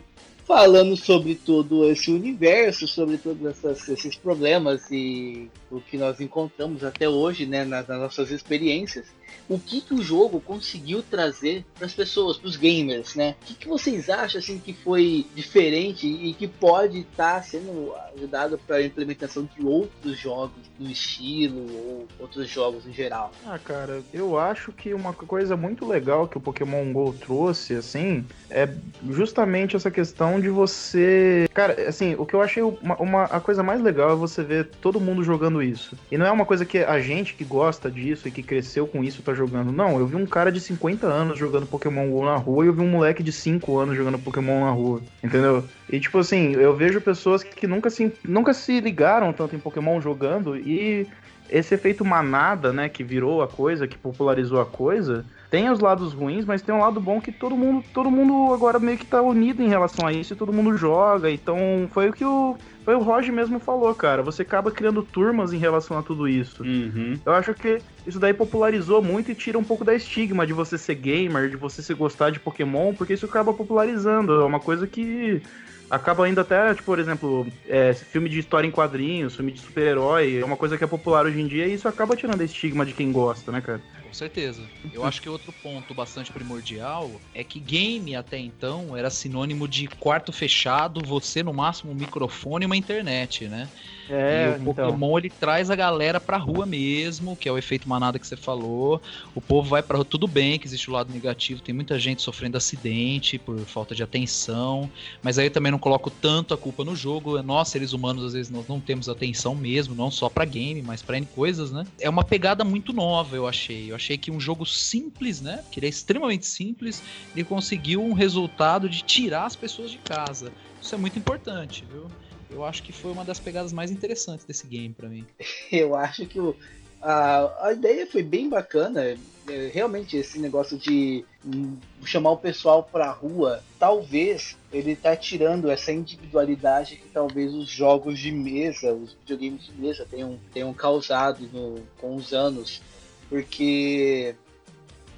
falando sobre todo esse universo, sobre todos esses problemas e o que nós encontramos até hoje, né, nas, nas nossas experiências. O que, que o jogo conseguiu trazer para as pessoas, para os gamers, né? O que, que vocês acham assim que foi diferente e que pode estar sendo ajudado para a implementação de outros jogos do estilo ou outros jogos em geral? Ah, cara, eu acho que uma coisa muito legal que o Pokémon GO trouxe, assim, é justamente essa questão de você. Cara, assim, o que eu achei uma, uma- a coisa mais legal é você ver todo mundo jogando isso. E não é uma coisa que a gente que gosta disso e que cresceu com isso tá jogando. Não, eu vi um cara de 50 anos jogando Pokémon GO na rua e eu vi um moleque de 5 anos jogando Pokémon na rua. Entendeu? E tipo assim, eu vejo pessoas que nunca se, nunca se ligaram tanto em Pokémon jogando e esse efeito manada, né, que virou a coisa, que popularizou a coisa, tem os lados ruins, mas tem um lado bom que todo mundo, todo mundo agora meio que tá unido em relação a isso e todo mundo joga. Então, foi o que o foi o Roger mesmo falou, cara. Você acaba criando turmas em relação a tudo isso. Uhum. Eu acho que isso daí popularizou muito e tira um pouco da estigma de você ser gamer, de você se gostar de Pokémon, porque isso acaba popularizando. É uma coisa que acaba indo até, tipo, por exemplo, é, filme de história em quadrinhos, filme de super-herói, é uma coisa que é popular hoje em dia e isso acaba tirando a estigma de quem gosta, né, cara? Com certeza. Eu acho que outro ponto bastante primordial é que game até então era sinônimo de quarto fechado, você no máximo um microfone e uma internet, né? É, e o Pokémon ele traz a galera pra rua mesmo, que é o efeito manada que você falou. O povo vai pra rua, tudo bem que existe o lado negativo, tem muita gente sofrendo acidente por falta de atenção, mas aí eu também não coloco tanto a culpa no jogo. Nós, seres humanos, às vezes nós não temos atenção mesmo, não só pra game, mas pra N coisas, né? É uma pegada muito nova, eu achei. Eu achei que um jogo simples, né? Que ele é extremamente simples, ele conseguiu um resultado de tirar as pessoas de casa. Isso é muito importante, viu? Eu acho que foi uma das pegadas mais interessantes desse game pra mim. Eu acho que o, a, a ideia foi bem bacana. É, realmente, esse negócio de hum, chamar o pessoal pra rua, talvez ele tá tirando essa individualidade que talvez os jogos de mesa, os videogames de mesa tenham, tenham causado no- com os anos. Porque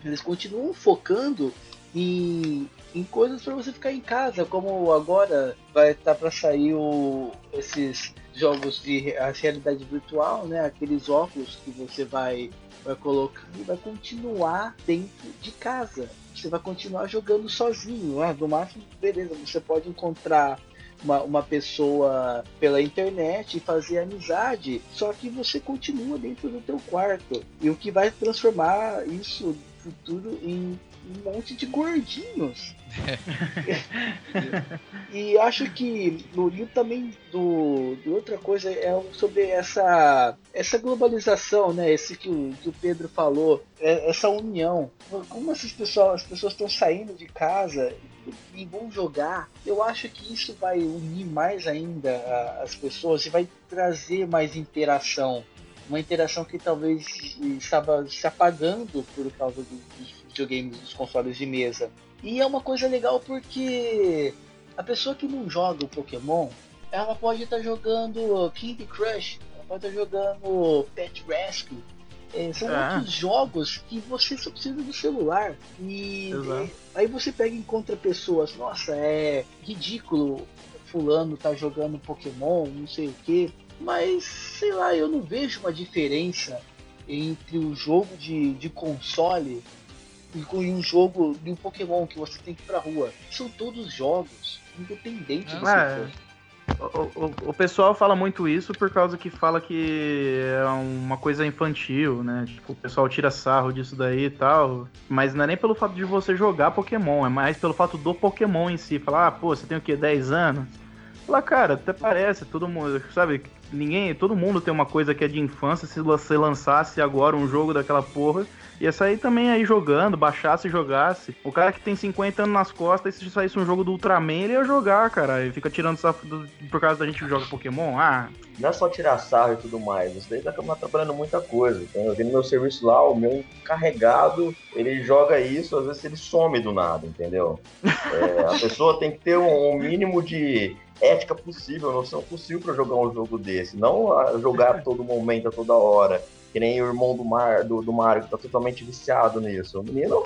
eles continuam focando em, em coisas para você ficar em casa, como agora vai estar para sair o, esses jogos de realidade virtual, né? Aqueles óculos que você vai, vai colocar e vai continuar dentro de casa. Você vai continuar jogando sozinho. Ah, no máximo, beleza, você pode encontrar uma, uma pessoa pela internet e fazer amizade, só que você continua dentro do teu quarto. E o que vai transformar isso futuro em um monte de gordinhos. e acho que no livro também do, do outra coisa é sobre essa essa globalização, né? Esse que o, que o Pedro falou, é- essa união. Como essas pessoas, as pessoas estão saindo de casa e vão jogar, eu acho que isso vai unir mais ainda as pessoas e vai trazer mais interação. Uma interação que talvez estava se apagando por causa do- dos videogames, dos consoles de mesa. E é uma coisa legal porque a pessoa que não joga o Pokémon, ela pode estar jogando Candy Crush, ela pode estar jogando Pet Rescue. É, são Ah. outros jogos que você só precisa do celular. E aí você pega e encontra pessoas, nossa, é ridículo, fulano tá jogando Pokémon, não sei o que. Mas, sei lá, eu não vejo uma diferença entre o jogo de, de console e um jogo de um Pokémon que você tem que ir pra rua. São todos jogos, independente do É. que for. O, o- o pessoal fala muito isso por causa que fala que é uma coisa infantil, né? Tipo, o pessoal tira sarro disso daí e tal. Mas não é nem pelo fato de você jogar Pokémon, é mais pelo fato do Pokémon em si. Falar, ah, pô, você tem o quê? 10 anos? Fala, cara, até parece, todo mundo, sabe? Ninguém, todo mundo tem uma coisa que é de infância. Se você lançasse agora um jogo daquela porra, Ia sair também aí jogando, baixasse e jogasse. O cara que tem 50 anos nas costas, se saísse um jogo do Ultraman, ele ia jogar, cara. E fica tirando sarro do- por causa da gente que joga Pokémon. Ah, Não é só tirar sarro e tudo mais. Isso daí tá atrapalhando muita coisa. Então, eu vi no meu serviço lá, o meu encarregado, ele joga isso, às vezes ele some do nada, entendeu? É, a pessoa tem que ter um, um mínimo de ética possível, noção possível pra jogar um jogo desse. Não jogar a todo momento, a toda hora. Que nem o irmão do, Mar, do, do Mario, que tá totalmente viciado nisso. O menino,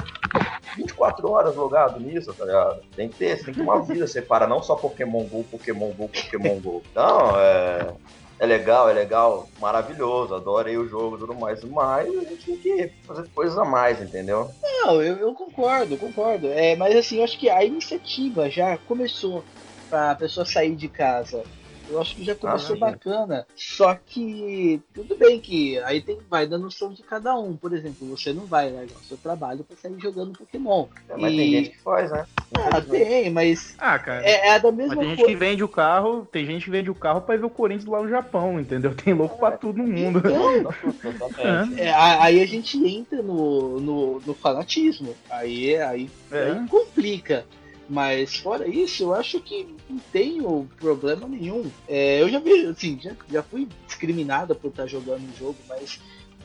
24 horas jogado nisso, tá ligado? Tem que ter, tem que ter uma vida separada, não só Pokémon GO, Pokémon GO, Pokémon GO. Não, é. É legal, é legal, maravilhoso, adorei o jogo e tudo mais, mas a gente tem que fazer coisas a mais, entendeu? Não, eu, eu concordo, concordo. É, mas assim, eu acho que a iniciativa já começou pra pessoa sair de casa. Eu acho que já começou sim. bacana. Só que tudo bem que aí tem, vai da noção de cada um. Por exemplo, você não vai largar o seu trabalho pra sair jogando Pokémon. É, Mas E- tem gente que faz, né? Ah, tem, mas ah cara. é, é da mesma Mas tem gente que vende o carro, tem gente que vende o carro pra ir ver o Corinthians lá no Japão, entendeu? Tem louco pra tudo no mundo. Então, é, aí a gente entra no, no, no fanatismo. Aí, aí, É. aí complica. Mas fora isso, eu acho que não tenho problema nenhum. É, eu já vi, assim, já, já fui discriminada por estar jogando o jogo, mas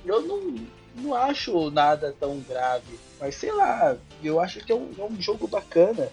eu não, não acho nada tão grave. Mas sei lá, eu acho que é um, é um jogo bacana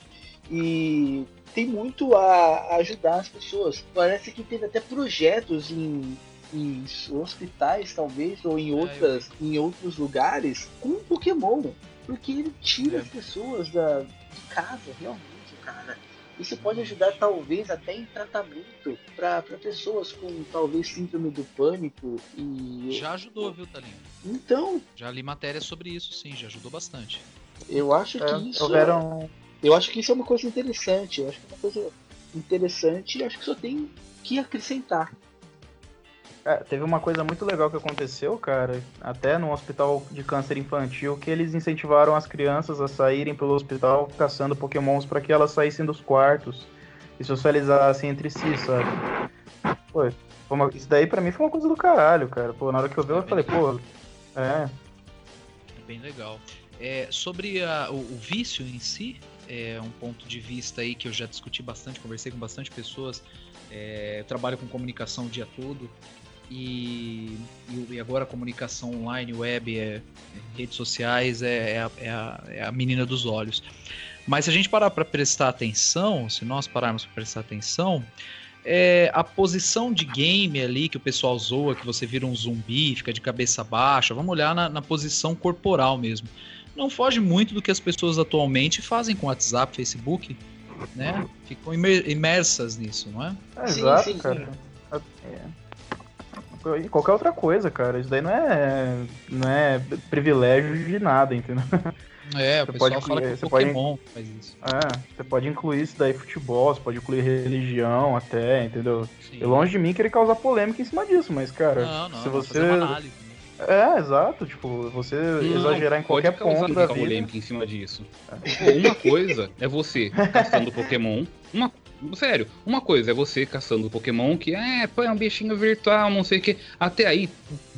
e tem muito a, a ajudar as pessoas. Parece que teve até projetos em, em hospitais, talvez, ou em, eu outras, em outros lugares, com Pokémon. Porque ele tira É. as pessoas da, de casa, realmente, cara. Isso pode ajudar, talvez, até em tratamento para pessoas com talvez síndrome do pânico. E Já ajudou, viu, Talinho? então, Já li matéria sobre isso, sim, já ajudou bastante. eu acho que É, isso. houveram, Eu acho que isso é uma coisa interessante. Eu acho que é uma coisa interessante e acho que só tem que acrescentar. É, teve uma coisa muito legal que aconteceu, cara, até no hospital de câncer infantil, que eles incentivaram as crianças a saírem pelo hospital caçando pokémons para que elas saíssem dos quartos e socializassem entre si, sabe? Pô, uma- isso daí pra mim foi uma coisa do caralho, cara. Pô, na hora que eu vi, eu falei, pô, é, É bem legal. É, sobre a- o, o vício em si, é um ponto de vista aí que eu já discuti bastante, conversei com bastante pessoas. É, eu trabalho com comunicação o dia todo e, e- agora comunicação online, web, é- redes sociais é, é a, é a- é a menina dos olhos. Mas se a gente parar para prestar atenção, se nós pararmos para prestar atenção, é, a posição de game ali que o pessoal zoa, que você vira um zumbi, fica de cabeça baixa, vamos olhar na, na posição corporal mesmo. Não foge muito do que as pessoas atualmente fazem com WhatsApp, Facebook, né? Ficam imer- imersas nisso, não é? é Sim, exato, sim, cara. É. E qualquer outra coisa, cara. Isso daí não é, não é privilégio de nada, entendeu? É, o Você pessoal pode- fala que o você pode- Pokémon faz isso. É, você pode incluir isso daí futebol, você pode incluir religião até, entendeu? Sim. E longe de mim querer causar polêmica em cima disso, mas, cara, Não, não, se você. fazer uma análise. É, exato, tipo, você exagerar em qualquer ponto da vida. polêmica em cima disso. Pô, Uma coisa é você caçando Pokémon. Uma, sério, uma coisa é você caçando Pokémon que é, pô, é um bichinho virtual, não sei o que. Até aí,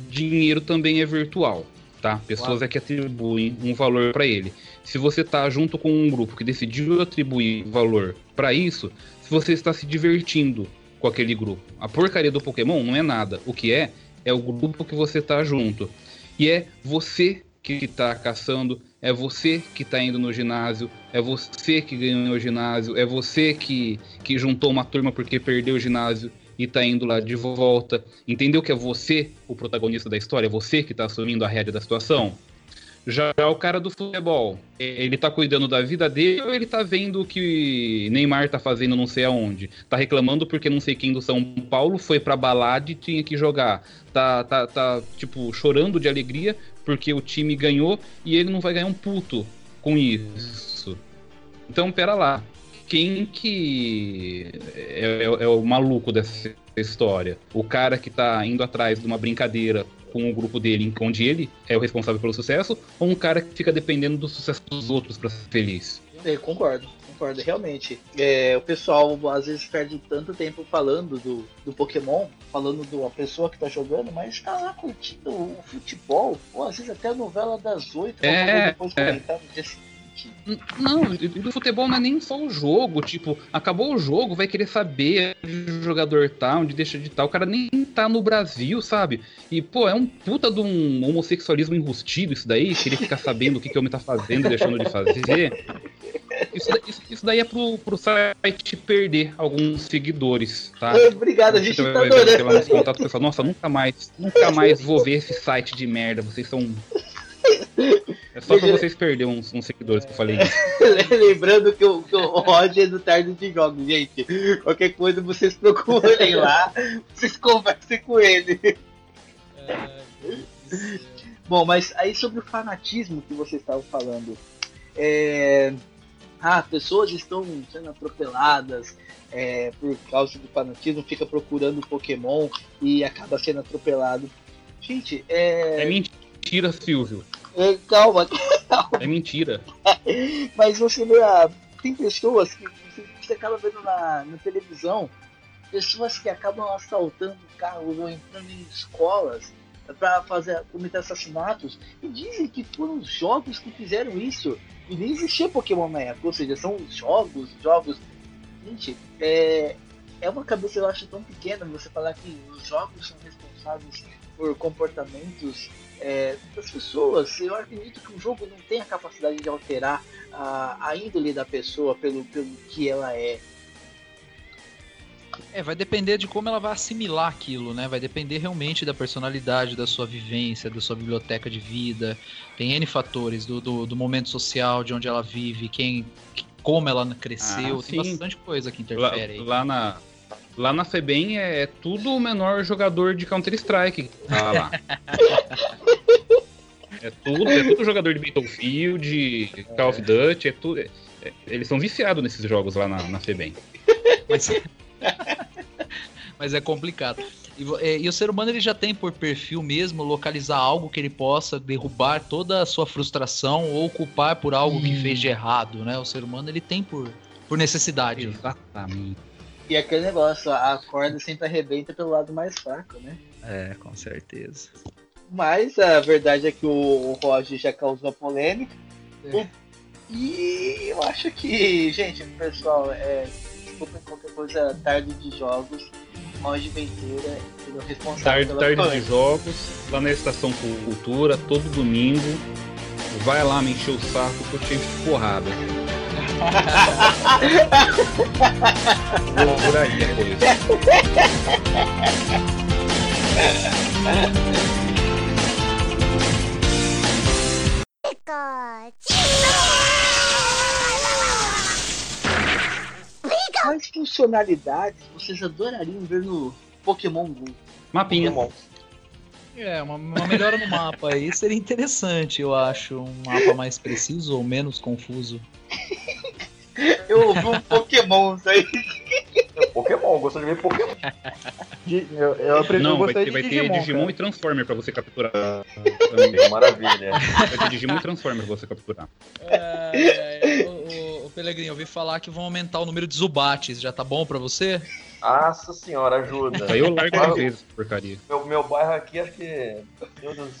dinheiro também é virtual, tá? Pessoas é que atribuem um valor pra ele. Se você tá junto com um grupo que decidiu atribuir valor pra isso, se você está se divertindo com aquele grupo. A porcaria do Pokémon não é nada. O que é, é o grupo que você tá junto. E é você que tá caçando, é você que tá indo no ginásio, é você que ganhou o ginásio, é você que, que juntou uma turma porque perdeu o ginásio e tá indo lá de volta. Entendeu que é você o protagonista da história? É você que tá assumindo a rédea da situação? Já o cara do futebol, ele tá cuidando da vida dele ou ele tá vendo o que Neymar tá fazendo não sei aonde? Tá reclamando porque não sei quem do São Paulo foi pra balada e tinha que jogar. Tá, tá, tá, tipo, chorando de alegria porque o time ganhou e ele não vai ganhar um puto com isso. Então, pera lá. Quem que é, é- é o maluco dessa história? O cara que tá indo atrás de uma brincadeira com o grupo dele, onde ele é o responsável pelo sucesso, ou um cara que fica dependendo do sucesso dos outros pra ser feliz? Eu concordo, concordo, realmente. É, o pessoal às vezes perde tanto tempo falando do, do Pokémon, falando da pessoa que tá jogando, mas tá lá curtindo o futebol, ou às vezes até a novela das oito, É, depois é. comentar no dia seguinte. Não, do futebol não é nem só o jogo. Tipo, acabou o jogo, vai querer saber onde o jogador tá, onde deixa de estar. O cara nem tá no Brasil, sabe? E, pô, é um puta de um homossexualismo enrustido isso daí. Querer ficar sabendo o que, que o homem tá fazendo e deixando de fazer. Isso, isso- isso daí é pro, pro site perder alguns seguidores, tá? Obrigado, a gente Você tá ver lá adorando. nos contatos pessoal, nossa, nunca mais, nunca mais vou ver esse site de merda, vocês são. É só pra vocês perderem uns, uns seguidores que eu falei isso. Lembrando que o, que o Roger é do Tarde de Jogos, gente. Qualquer coisa vocês procurem lá, vocês conversem com ele. Bom, mas aí sobre o fanatismo que vocês estavam falando. É... Ah, pessoas estão sendo atropeladas é, por causa do fanatismo, fica procurando Pokémon e acaba sendo atropelado. Gente, É é. mentira, Silvio. É, calma, É mentira. Mas você vê, tem pessoas que você, acaba vendo na, na televisão, pessoas que acabam assaltando carros ou entrando em escolas para fazer cometer assassinatos e dizem que foram os jogos que fizeram isso e nem existia Pokémon na época, ou seja, são os jogos, jogos. Gente, é, é uma cabeça eu acho tão pequena você falar que os jogos são responsáveis por comportamentos é, das pessoas. Eu acredito que o jogo não tem a capacidade de alterar a, a índole da pessoa pelo, pelo que ela é. É, vai depender de como ela vai assimilar aquilo, né? Vai depender realmente da personalidade, da sua vivência, da sua biblioteca de vida. Tem N fatores, do, do, do momento social, de onde ela vive, quem, como ela cresceu. Ah, tem bastante coisa que Lá, interfere aí. lá na. Lá na FEBEM é tudo o menor jogador de Counter-Strike que tá lá. É tudo, é tudo jogador de Battlefield, Call of Duty, é tudo. é- é- eles são viciados nesses jogos lá na, na FEBEM. Mas, mas é complicado. E, é, e o ser humano ele já tem por perfil mesmo localizar algo que ele possa derrubar toda a sua frustração ou culpar por algo que Hum. fez de errado, né? O ser humano ele tem por, por necessidade. Exatamente. E aquele negócio, a corda sempre arrebenta pelo lado mais fraco, né? É, com certeza. Mas a verdade é que o, o Roger já causou polêmica. É. E eu acho que, gente, pessoal, é, desculpem qualquer coisa, tarde de jogos, Roger Ventura é o responsável Tarde, pela tarde de jogos, lá na Estação Cultura, todo domingo. Vai lá me encher o saco que eu te encho de porrada. Vou por aí depois. Quais funcionalidades vocês adorariam ver no Pokémon GO? Mapinha. É, uma, uma melhora no mapa aí seria interessante, eu acho. Um mapa mais preciso ou menos confuso. Eu ouvi um Pokémon isso aí. Pokémon, gosto de ver Pokémon. Eu, eu, aprendi, Não, vai ter, vai de ter Digimon. E Transformer pra você capturar. também. Maravilha. Vai ter Digimon e Transformer pra você capturar. É, o, o, o Pelegrinho, eu ouvi falar que vão aumentar o número de Zubates. Já tá bom pra você? Nossa senhora, ajuda. Aí eu largo uma vez essa porcaria. Meu, meu bairro aqui, acho que.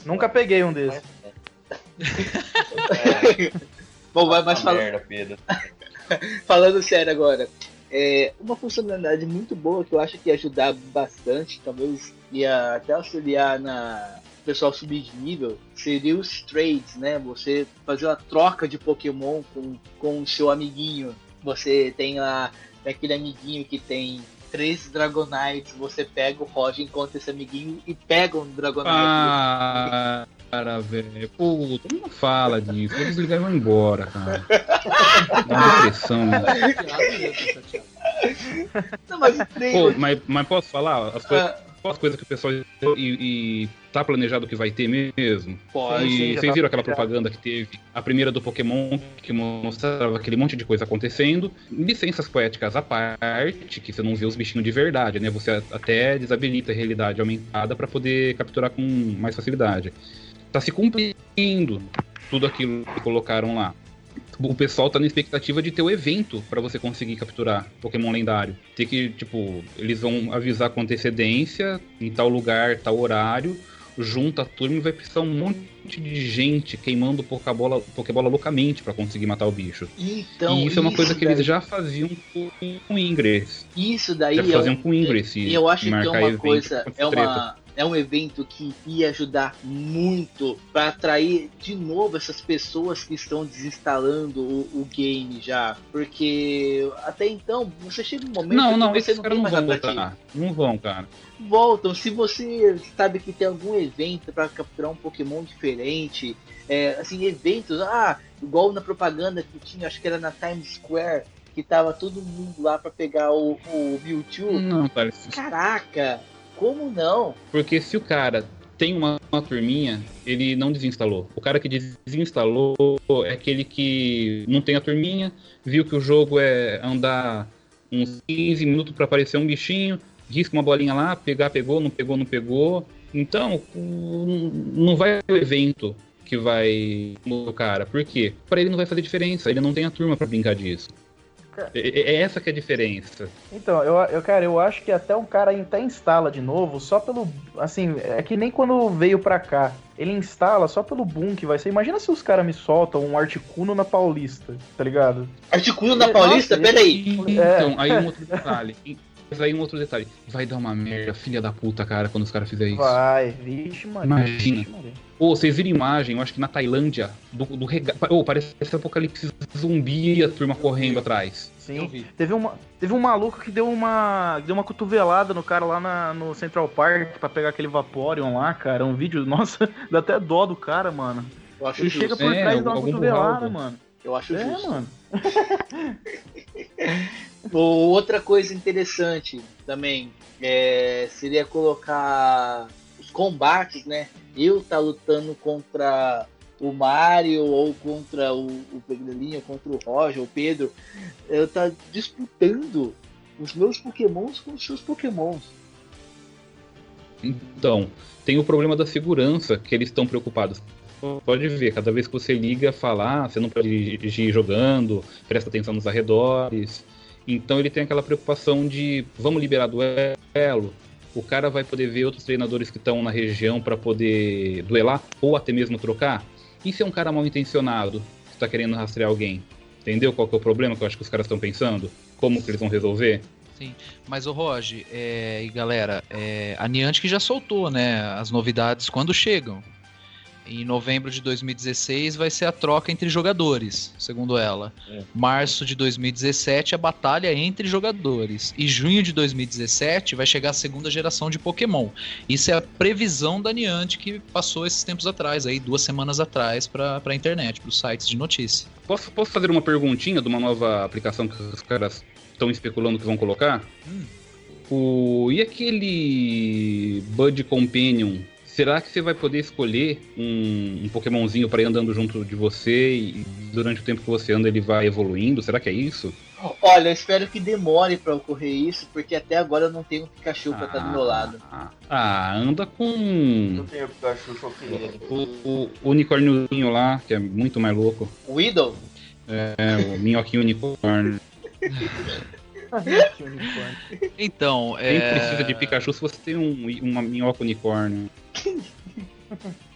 Nunca peguei um desses. É, Bom, vai mais falando. merda, Pedro. Falando sério agora, é, uma funcionalidade muito boa que eu acho que ia ajudar bastante, talvez ia até auxiliar na pessoal subir de nível, seria os trades, né? Você fazer uma troca de Pokémon com, com o seu amiguinho. Você tem lá aquele amiguinho que tem três Dragonites, você pega o Roger, encontra esse amiguinho e pega um Dragonite. Ah, cara, velho. Puta, não fala disso. Vou desligar e vou embora, cara. Dá uma depressão. né? Não, mas. Pô, mas, mas posso falar? As, coi- ah, as coisas que o pessoal. E, e tá planejado que vai ter mesmo? pode. E vocês tá viram aquela propaganda que teve? A primeira do Pokémon, que mostrava aquele monte de coisa acontecendo. Licenças poéticas à parte, que você não vê os bichinhos de verdade, né? Você até desabilita a realidade aumentada para poder capturar com mais facilidade. Tá se cumprindo tudo aquilo que colocaram lá. o pessoal tá na expectativa de ter o evento pra você conseguir capturar Pokémon lendário. Tem que, tipo, eles vão avisar com antecedência, em tal lugar, tal horário, junta a turma e vai precisar um monte de gente queimando Pokébola, Pokébola loucamente pra conseguir matar o bicho. Então, e isso é uma coisa que daí- eles já faziam com o Ingress. Isso daí Já é, faziam com o Ingress. E eu acho que é uma coisa, com é, uma, é um evento que ia ajudar muito para atrair de novo essas pessoas que estão desinstalando o, o game já. Porque até então, você chega um momento Não, que não, você esses não caras não mais vão voltar. Não vão, cara. Voltam, se você sabe que tem algum evento para capturar um Pokémon diferente, é, assim, eventos, ah, igual na propaganda que tinha, acho que era na Times Square, que tava todo mundo lá para pegar o, o Mewtwo. Não, cara. Caraca, como não? Porque se o cara tem uma, uma turminha, ele não desinstalou. O cara que desinstalou é aquele que não tem a turminha, viu que o jogo é andar uns 15 minutos pra aparecer um bichinho, risca uma bolinha lá, pegar, pegou, não pegou, não pegou. Então, não vai o evento que vai o cara. Por quê? Pra ele não vai fazer diferença, ele não tem a turma pra brincar disso. É, é- é essa que é a diferença. Então, eu, eu, cara, eu acho que até um cara até instala de novo, só pelo. Assim, é que nem quando veio pra cá. Ele instala só pelo boom que vai ser. Imagina se os caras me soltam um Articuno na Paulista, tá ligado? Articuno Nossa, Paulista? Peraí. Então, aí um outro detalhe. Mas aí um outro detalhe. Vai dar uma merda, filha da puta, cara, quando os caras fizerem isso. Vai, vixe, mano. Imagina. Ô, vocês viram imagem, eu acho que na Tailândia, do, do rega... Ô, parece apocalipse zumbi e a turma correndo atrás. Eu Sim. vi. Teve, uma, teve um maluco que deu uma, deu uma cotovelada no cara lá na- no Central Park pra pegar aquele Vaporeon lá, cara. Um vídeo, nossa, dá até dó do cara, mano. Eu acho Ele justo. chega por É, trás e dá uma cotovelada, mano. Eu acho É, justo. mano. Outra coisa interessante também é, seria colocar os combates, né? Eu tá lutando contra o Mario ou contra o, o contra o Roger, o Pedro. Eu tá disputando os meus pokémons com os seus pokémons. Então, tem o problema da segurança, que eles estão preocupados. Pode ver, cada vez que você liga, fala, ah, você não pode dirigir jogando, presta atenção nos arredores. Então ele tem aquela preocupação de, vamos liberar duelo, o cara vai poder ver outros treinadores que estão na região para poder duelar, ou até mesmo trocar. E se é um cara mal intencionado, que está querendo rastrear alguém? Entendeu qual que é o problema que eu acho que os caras estão pensando? Como que eles vão resolver? Mas o Roger, é, e galera, é, a Niantic já soltou, né, as novidades quando chegam. Em novembro de 2016 vai ser a troca entre jogadores, segundo ela. É. Março de 2017 a batalha entre jogadores. E junho de 2017 vai chegar a segunda geração de Pokémon. Isso é a previsão da Niantic que passou esses tempos atrás, aí duas semanas atrás, para a internet, para os sites de notícia. Posso, posso fazer uma perguntinha de uma nova aplicação que os caras estão especulando que vão colocar? Hum. O, e aquele Bud Companion? Será que você vai poder escolher um, um Pokémonzinho para ir andando junto de você e durante o tempo que você anda ele vai evoluindo? Será que é isso? Olha, eu espero que demore pra ocorrer isso, porque até agora eu não tenho um Pikachu pra estar do meu lado. Ah, ah, anda Eu com tenho Pikachu, só queria. o, o, o unicórniozinho lá, que é muito mais louco. O Idol? É, o minhoquinho unicórnio. Então, Quem é... precisa de Pikachu se você tem um, uma minhoca unicórnio?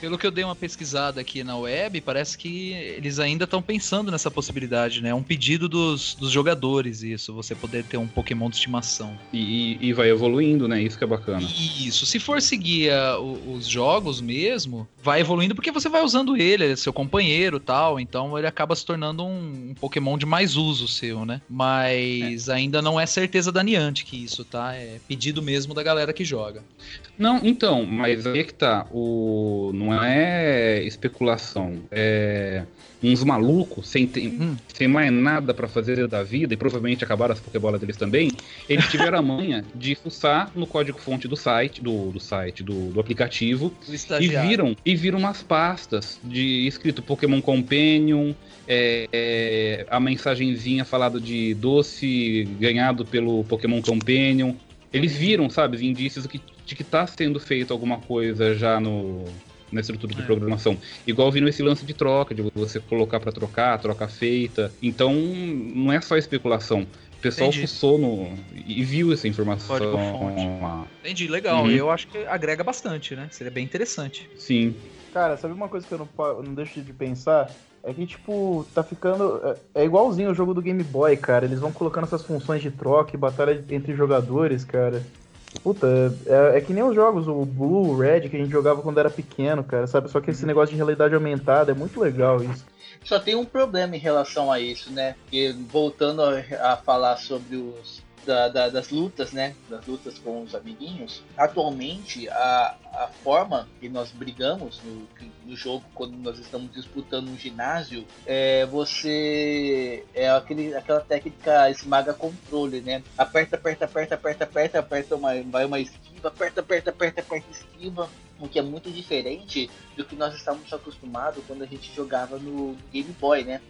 Pelo que eu dei uma pesquisada aqui na web, parece que eles ainda estão pensando nessa possibilidade, né? É um pedido dos, dos jogadores, isso, você poder ter um Pokémon de estimação. E, e- e vai evoluindo, né? Isso que é bacana. Isso, se for seguir o- os jogos mesmo, vai evoluindo porque você vai usando ele, ele é seu companheiro tal, então ele acaba se tornando um, um Pokémon de mais uso seu, né? Mas ainda não é certeza da Niantic isso, tá? É pedido mesmo da galera que joga. Não, então, mas aí é que tá. O, não é especulação. É uns malucos sem, ter- Hum. sem mais nada pra fazer da vida, e provavelmente acabaram as Pokébolas deles também. Eles tiveram a manha de fuçar no código-fonte do site, do, do site, do, do aplicativo, e viram, e viram umas pastas de escrito Pokémon Companion, é, é, a mensagenzinha falado de doce ganhado pelo Pokémon Companion. Eles viram, sabe, os indícios que, de que tá sendo feito alguma coisa já no, na estrutura de É. programação. Igual vindo esse lance de troca, de você colocar pra trocar, troca feita. Então, não é só especulação. O pessoal Entendi. fuçou no, e viu essa informação. Lá. Entendi, legal. Uhum. Eu acho que agrega bastante, né? Seria bem interessante. Sim. Cara, sabe uma coisa que eu não, não deixo de pensar? É que, tipo, tá ficando. É, é igualzinho o jogo do Game Boy, cara. Eles vão colocando essas funções de troca e batalha entre jogadores, cara. Puta, é, é que nem os jogos, o Blue, o Red, que a gente jogava quando era pequeno, cara, sabe? Só que esse negócio de realidade aumentada é muito legal isso. Só tem um problema em relação a isso, né? Porque voltando a, a falar sobre os da- da- das lutas, né? Das lutas com os amiguinhos. Atualmente, a, a forma que nós brigamos no, no jogo, quando nós estamos disputando um ginásio, é você. É aquele, aquela técnica esmaga controle, né? Aperta, aperta, aperta, aperta, aperta, aperta uma, vai uma esquiva, aperta, aperta, aperta, aperta, esquiva. O que é muito diferente do que nós estávamos acostumados quando a gente jogava no Game Boy, né?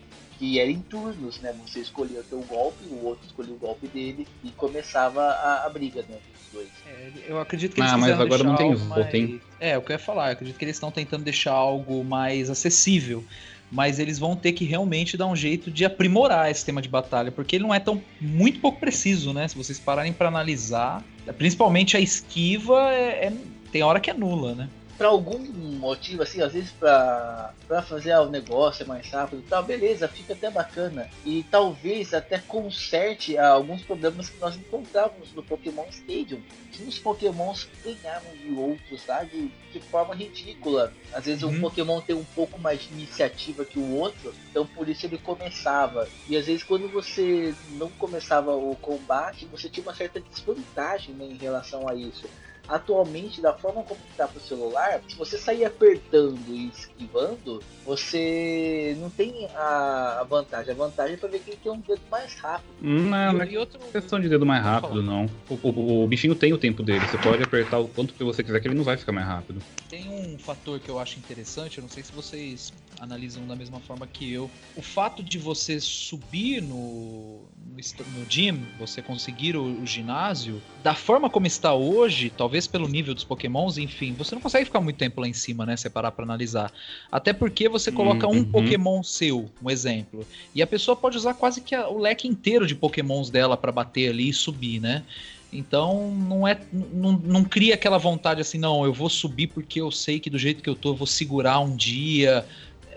Que era em turnos, né? Você escolhia o teu golpe, o outro escolhia o golpe dele e começava a, a briga, né? Dos dois. É, eu acredito que eles Ah, mas agora não tem voto, hein? mais- É, o que eu ia falar. Eu acredito que eles estão tentando deixar algo mais acessível. Mas eles vão ter que realmente dar um jeito de aprimorar esse tema de batalha, porque ele não é tão muito pouco preciso, né? Se vocês pararem pra analisar, principalmente a esquiva é- é- tem hora que é nula, né? Pra algum motivo, assim, às vezes pra, pra fazer o negócio mais rápido e tal, beleza, fica até bacana. E talvez até conserte alguns problemas que nós encontrávamos no Pokémon Stadium. Que os Pokémons ganhavam de outros, tá? De, forma ridícula. Às vezes um Uhum. Pokémon tem um pouco mais de iniciativa que o outro, então por isso ele começava. E às vezes quando você não começava o combate, você tinha uma certa desvantagem né, em relação a isso atualmente, da forma como está pro celular, se você sair apertando e esquivando, você não tem a, a vantagem. A vantagem é pra ver quem tem um dedo mais rápido. Não, não é outro, questão de dedo mais rápido, não. O, o- o bichinho tem o tempo dele. Você pode apertar o quanto que você quiser, que ele não vai ficar mais rápido. Tem um fator que eu acho interessante, eu não sei se vocês analisam da mesma forma que eu. O fato de você subir no, no, gym, você conseguir o, o ginásio, da forma como está hoje, talvez pelo nível dos pokémons, enfim, você não consegue ficar muito tempo lá em cima, né? Se parar pra analisar. Até porque você coloca um Uhum. pokémon seu, um exemplo, e a pessoa pode usar quase que a- o leque inteiro de pokémons dela pra bater ali e subir, né? Então não é não, não cria aquela vontade assim, não, eu vou subir porque eu sei que do jeito que eu tô eu vou segurar um dia.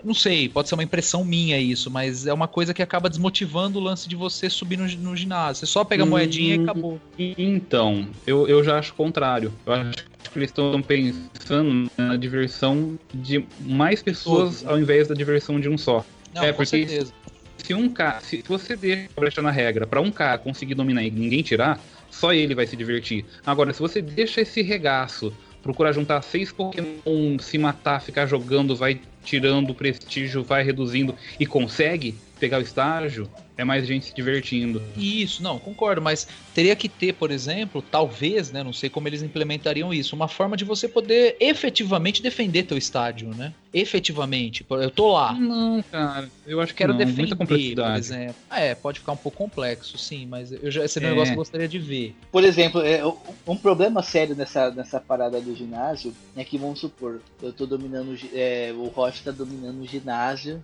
Não sei, pode ser uma impressão minha isso, mas é uma coisa que acaba desmotivando o lance de você subir no, no ginásio. Você só pega a Hum. moedinha e acabou. Então, eu, eu já acho o contrário. Eu acho que eles estão pensando na diversão de mais pessoas Todos, ao invés da diversão de um só. Não, É, com porque- certeza. Se um cara, se você deixa a brecha na regra pra um cara conseguir dominar e ninguém tirar, só ele vai se divertir. Agora, se você deixa esse regaço, procurar juntar seis Pokémon, se matar, ficar jogando, vai tirando o prestígio, vai reduzindo e consegue pegar o estágio, é mais gente se divertindo. Isso, não, concordo, mas teria que ter, por exemplo, talvez, né, não sei como eles implementariam isso, uma forma de você poder efetivamente defender teu estádio, né? Efetivamente, eu tô lá, Não, cara, eu acho que quero não, defender, muita por complexidade. exemplo. Ah, É, pode ficar um pouco complexo, sim, mas eu já, esse é negócio que eu gostaria de ver. Por exemplo, é, um- problema sério nessa, nessa parada do ginásio é que, vamos supor, eu tô dominando, é, o Rocha tá dominando o ginásio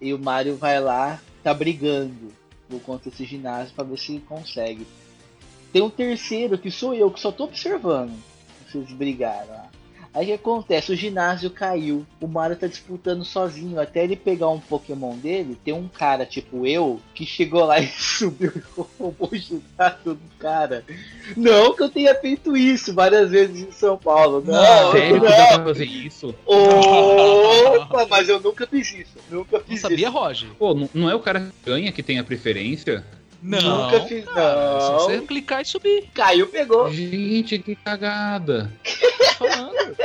e o Mario vai lá, tá brigando por conta desse ginásio pra ver se consegue. Tem um terceiro que sou eu, que só tô observando vocês brigaram lá. Aí o que acontece? O ginásio caiu. O Mario tá disputando sozinho. Até ele pegar um Pokémon dele, tem um cara tipo eu que chegou lá e subiu e roubou o ginásio do cara. Não que eu tenha feito isso várias vezes em São Paulo. Não, Sério que não. dá pra fazer isso? Opa, mas eu nunca fiz isso. Nunca Não fiz sabia, isso. Roger? Pô, não- não é o cara que ganha que tem a preferência? Nunca fiz, cara, é só não. você clicar e subir. Caiu, pegou. Gente, que cagada. Falando.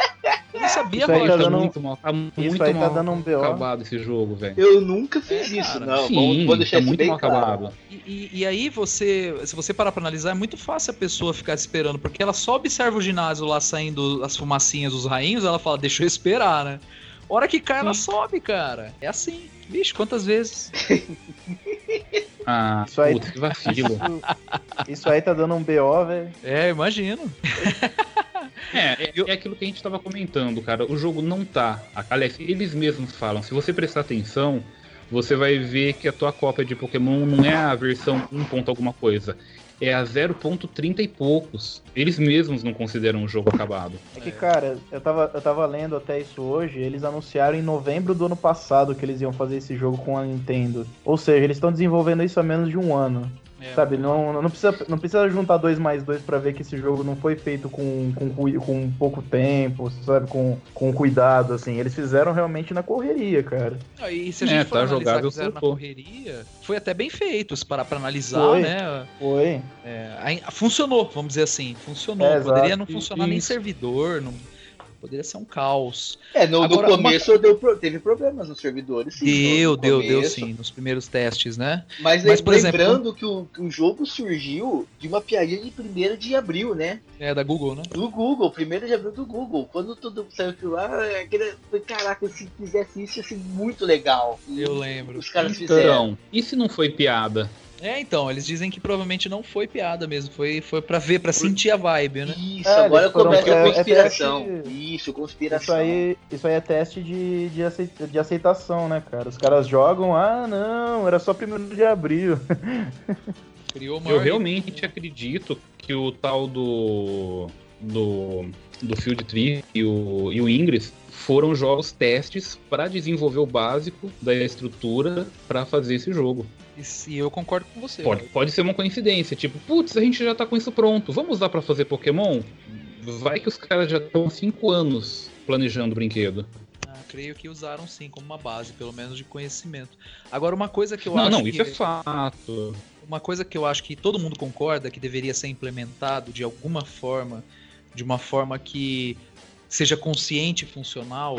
Eu não sabia, Isso aí tá tá dando- muito mal, tá muito aí tá mal dando um BO. acabado esse jogo, velho. Eu nunca fiz É, isso, cara. não. Sim, vou, vou deixar tá muito mal claro. acabado. E, e- e aí você, se você parar pra analisar, é muito fácil a pessoa ficar esperando, porque ela só observa o ginásio lá saindo as fumacinhas dos rainhos, ela fala, deixa eu esperar, né? Hora que cai, ela sobe, cara. É assim. Vixe, quantas vezes? Ah, Isso aí- putz, que vacilo. Isso, isso aí tá dando um BO, velho. É, imagino. É, é, é aquilo que a gente tava comentando, cara. O jogo não tá. Aliás, eles mesmos falam. Se você prestar atenção, você vai ver que a tua cópia de Pokémon não é a versão 1. ponto alguma coisa. É a 0.30 e poucos. Eles mesmos não consideram o jogo acabado. É que, cara, eu tava, eu tava lendo até isso hoje. Eles anunciaram em novembro do ano passado que eles iam fazer esse jogo com a Nintendo. Ou seja, eles estão desenvolvendo isso há menos de um ano. É, Sabe, não, não, precisa, não precisa juntar dois mais dois pra ver que esse jogo não foi feito com, com, com pouco tempo, sabe, com, com cuidado, assim. Eles fizeram realmente na correria, cara. Ah, E se a É, gente for tá analisar que fizeram na correria, foi até bem feito, se parar pra analisar, Foi. né? Foi. É, funcionou, vamos dizer assim, funcionou. É, Poderia exato. não funcionar nem Isso. servidor, não, poderia ser um caos. É, no, no Agora, uma- começo deu pro- teve problemas nos servidores. sim, deu, no deu, deu começo. sim, nos primeiros testes, né? Mas, Mas, por exemplo, lembrando que, o, que o jogo surgiu de uma piadinha de 1 de abril, né? É da Google, né? Do Google, 1 de abril do Google. Quando tudo saiu aquilo lá, é aquele- foi, caraca, se fizesse isso ia ser muito legal. Eu lembro. Os caras fizeram. Então, e se não foi piada? É, então, eles dizem que provavelmente não foi piada mesmo, foi, foi pra ver, pra sentir a vibe, né? Isso, É, agora começa é- a é conspiração. teste- Isso, conspiração. Isso aí, isso aí é teste de, de aceitação, né, cara? Os caras jogam, ah, não, era só primeiro de abril. Criou uma Eu realmente acredito que o tal do. do. do Field Tree e o, e o Ingress foram jogos testes para desenvolver o básico da estrutura para fazer esse jogo. E eu concordo com você. Pode, pode ser uma coincidência, tipo, putz, a gente já tá com isso pronto, vamos usar para fazer Pokémon? Vai que os caras já estão há 5 anos planejando o brinquedo. Ah, creio que usaram sim como uma base, pelo menos de conhecimento. Agora, uma coisa que eu não, acho não, que... isso é fato. Uma coisa que eu acho que todo mundo concorda que deveria ser implementado de alguma forma, de uma forma que seja consciente e funcional,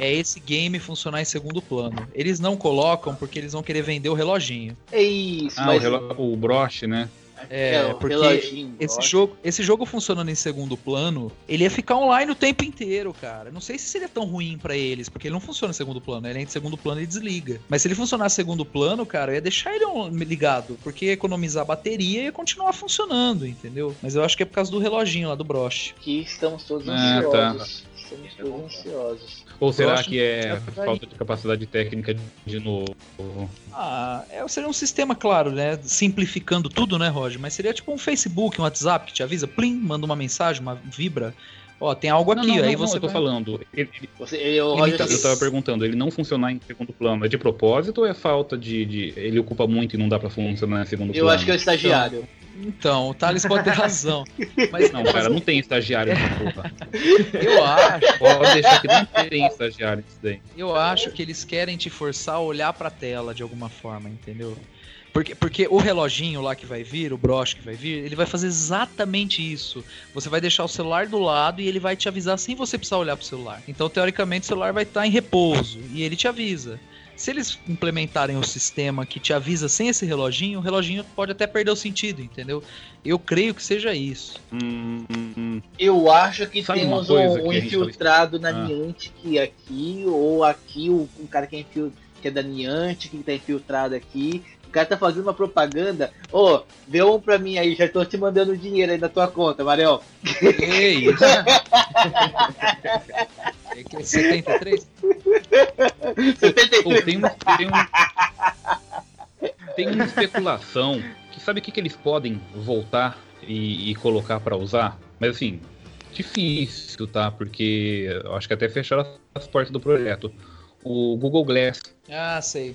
é esse game funcionar em segundo plano. Eles não colocam porque eles vão querer vender o reloginho. É isso, Ah, o, mas relo- o broche, né? É, o porque reloginho, Esse jogo, esse jogo funcionando em segundo plano, ele ia ficar online o tempo inteiro, cara. Não sei se seria tão ruim pra eles, porque ele não funciona em segundo plano. Ele é em segundo plano e desliga. Mas se ele funcionar em segundo plano, cara, eu ia deixar ele ligado, porque ia economizar bateria e ia continuar funcionando, entendeu? Mas eu acho que é por causa do reloginho lá do broche. que estamos todos Ah, tá. ansiosos. Estamos todos ansiosos. Ou será que é que vai- falta de capacidade técnica de novo? Ah, é, seria um sistema, claro, né? Simplificando tudo, né, Roger? Mas seria tipo um Facebook, um WhatsApp que te avisa, plim, manda uma mensagem, uma vibra. Ó, tem algo aqui, não, não, aí não, você eu tô vai- falando. Ele, ele- Você, ele, o Ele tá- eu tava perguntando, ele não funcionar em segundo plano é de propósito ou é falta de. de- ele ocupa muito e não dá pra funcionar em segundo eu plano? acho que é o estagiário. Então, o Thales pode ter razão. Mas Não, cara, não tem estagiário nessa porra. eu acho. Pode deixar que não tem estagiário nisso daí. Eu acho que eles querem te forçar a olhar pra tela de alguma forma, entendeu? Porque, porque o reloginho lá que vai vir, o broche que vai vir, ele vai fazer exatamente isso. Você vai deixar o celular do lado e ele vai te avisar sem você precisar olhar pro celular. Então, teoricamente, o celular vai estar em repouso e ele te avisa. Se eles implementarem o sistema que te avisa sem esse reloginho, o reloginho pode até perder o sentido, entendeu? Eu creio que seja isso. Hum, hum, hum. Eu acho que Sabe uma temos um, coisa um que gente infiltrado na Ah. Niantic aqui, ou aqui, o- um cara que é, infil- que é da Niantic, que tá infiltrado aqui. O cara tá fazendo uma propaganda. Ô, vê um pra mim aí, já tô te mandando dinheiro aí na tua conta, Mariel. Ei! É que é 73? Pô, tem, um, tem, um, tem uma especulação que sabe o que, que eles podem voltar e, e colocar pra usar? Mas assim, difícil, tá? Porque eu acho que até fecharam as portas do projeto. O Google Glass. Ah, sei.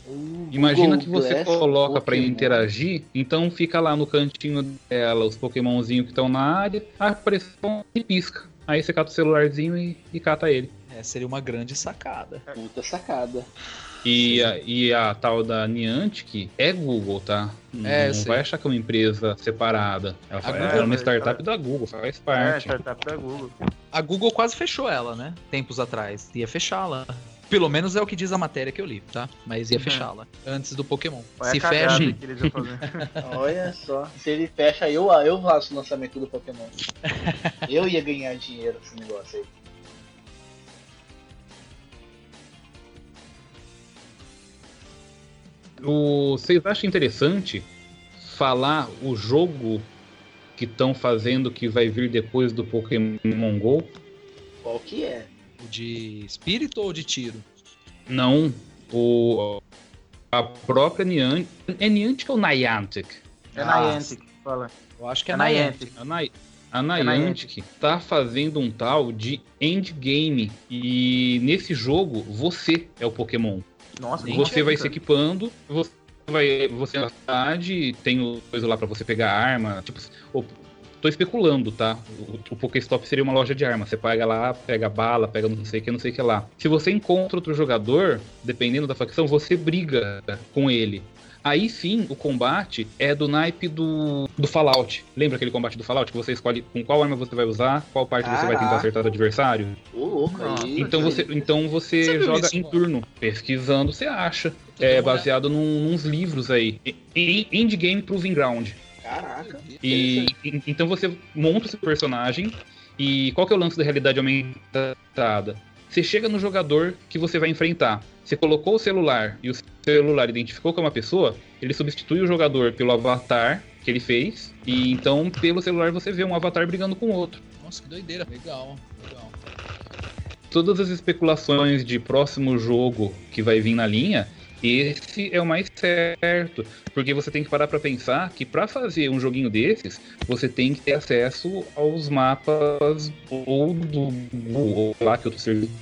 Imagina Google que você Glass, coloca pra Pokémon. interagir, então fica lá no cantinho dela os Pokémonzinhos que estão na área, apareceu e pisca. Aí você cata o celularzinho e, e cata ele. É, seria uma grande sacada. Puta sacada. E a, e a tal da Niantic é Google, tá? Não, É, não vai achar que é uma empresa separada. Ela fa- Google- é uma startup da Google, faz É, parte. startup da Google. A Google quase fechou ela, né? Tempos atrás. Ia fechá-la. Pelo menos é o que diz a matéria que eu li, tá? Mas ia fechá-la. Antes do Pokémon. Olha Se fecha. Olha só. Se ele fecha, eu, eu faço o lançamento do Pokémon. Eu ia ganhar dinheiro com esse negócio aí. O, vocês acham interessante falar o jogo que estão fazendo que vai vir depois do Pokémon GO? Qual que é? O de espírito ou de tiro? Não, o a própria Niantic. É Niantic ou Niantic? É Ah, Niantic, fala. Eu acho que é, É Niantic. Niantic. A, Ni a Niantic. Niantic tá fazendo um tal de endgame. E nesse jogo, você é o Pokémon. Nossa, você vai se equipando, você vai. Você na cidade, tem o- coisa lá pra você pegar arma. Tipo, tô especulando, tá? O, o Pokéstop seria uma loja de armas. Você paga lá, pega bala, pega não sei o que, não sei o que lá. Se você encontra outro jogador, dependendo da facção, você briga com ele. Aí sim, o combate é do naipe do, do Fallout. Lembra aquele combate do Fallout que você escolhe com qual arma você vai usar, qual parte você vai tentar acertar o adversário? Ô, louco aí. Então você, então você, Você joga isso, em mano? turno. Pesquisando, você acha. É baseado num, nos livros aí. Endgame Proving Ground. Caraca. E então você monta o seu personagem. E qual que é o lance da realidade aumentada? Você chega no jogador que você vai enfrentar. Você colocou o celular e o celular identificou que é uma pessoa, ele substitui o jogador pelo avatar que ele fez. E então, pelo celular, você vê um avatar brigando com outro. Nossa, que doideira. Legal, legal. todas as especulações de próximo jogo que vai vir na linha, esse é o mais certo, porque você tem que parar pra pensar que pra fazer um joguinho desses, você tem que ter acesso aos mapas ou do Google, ou lá que outro serviço.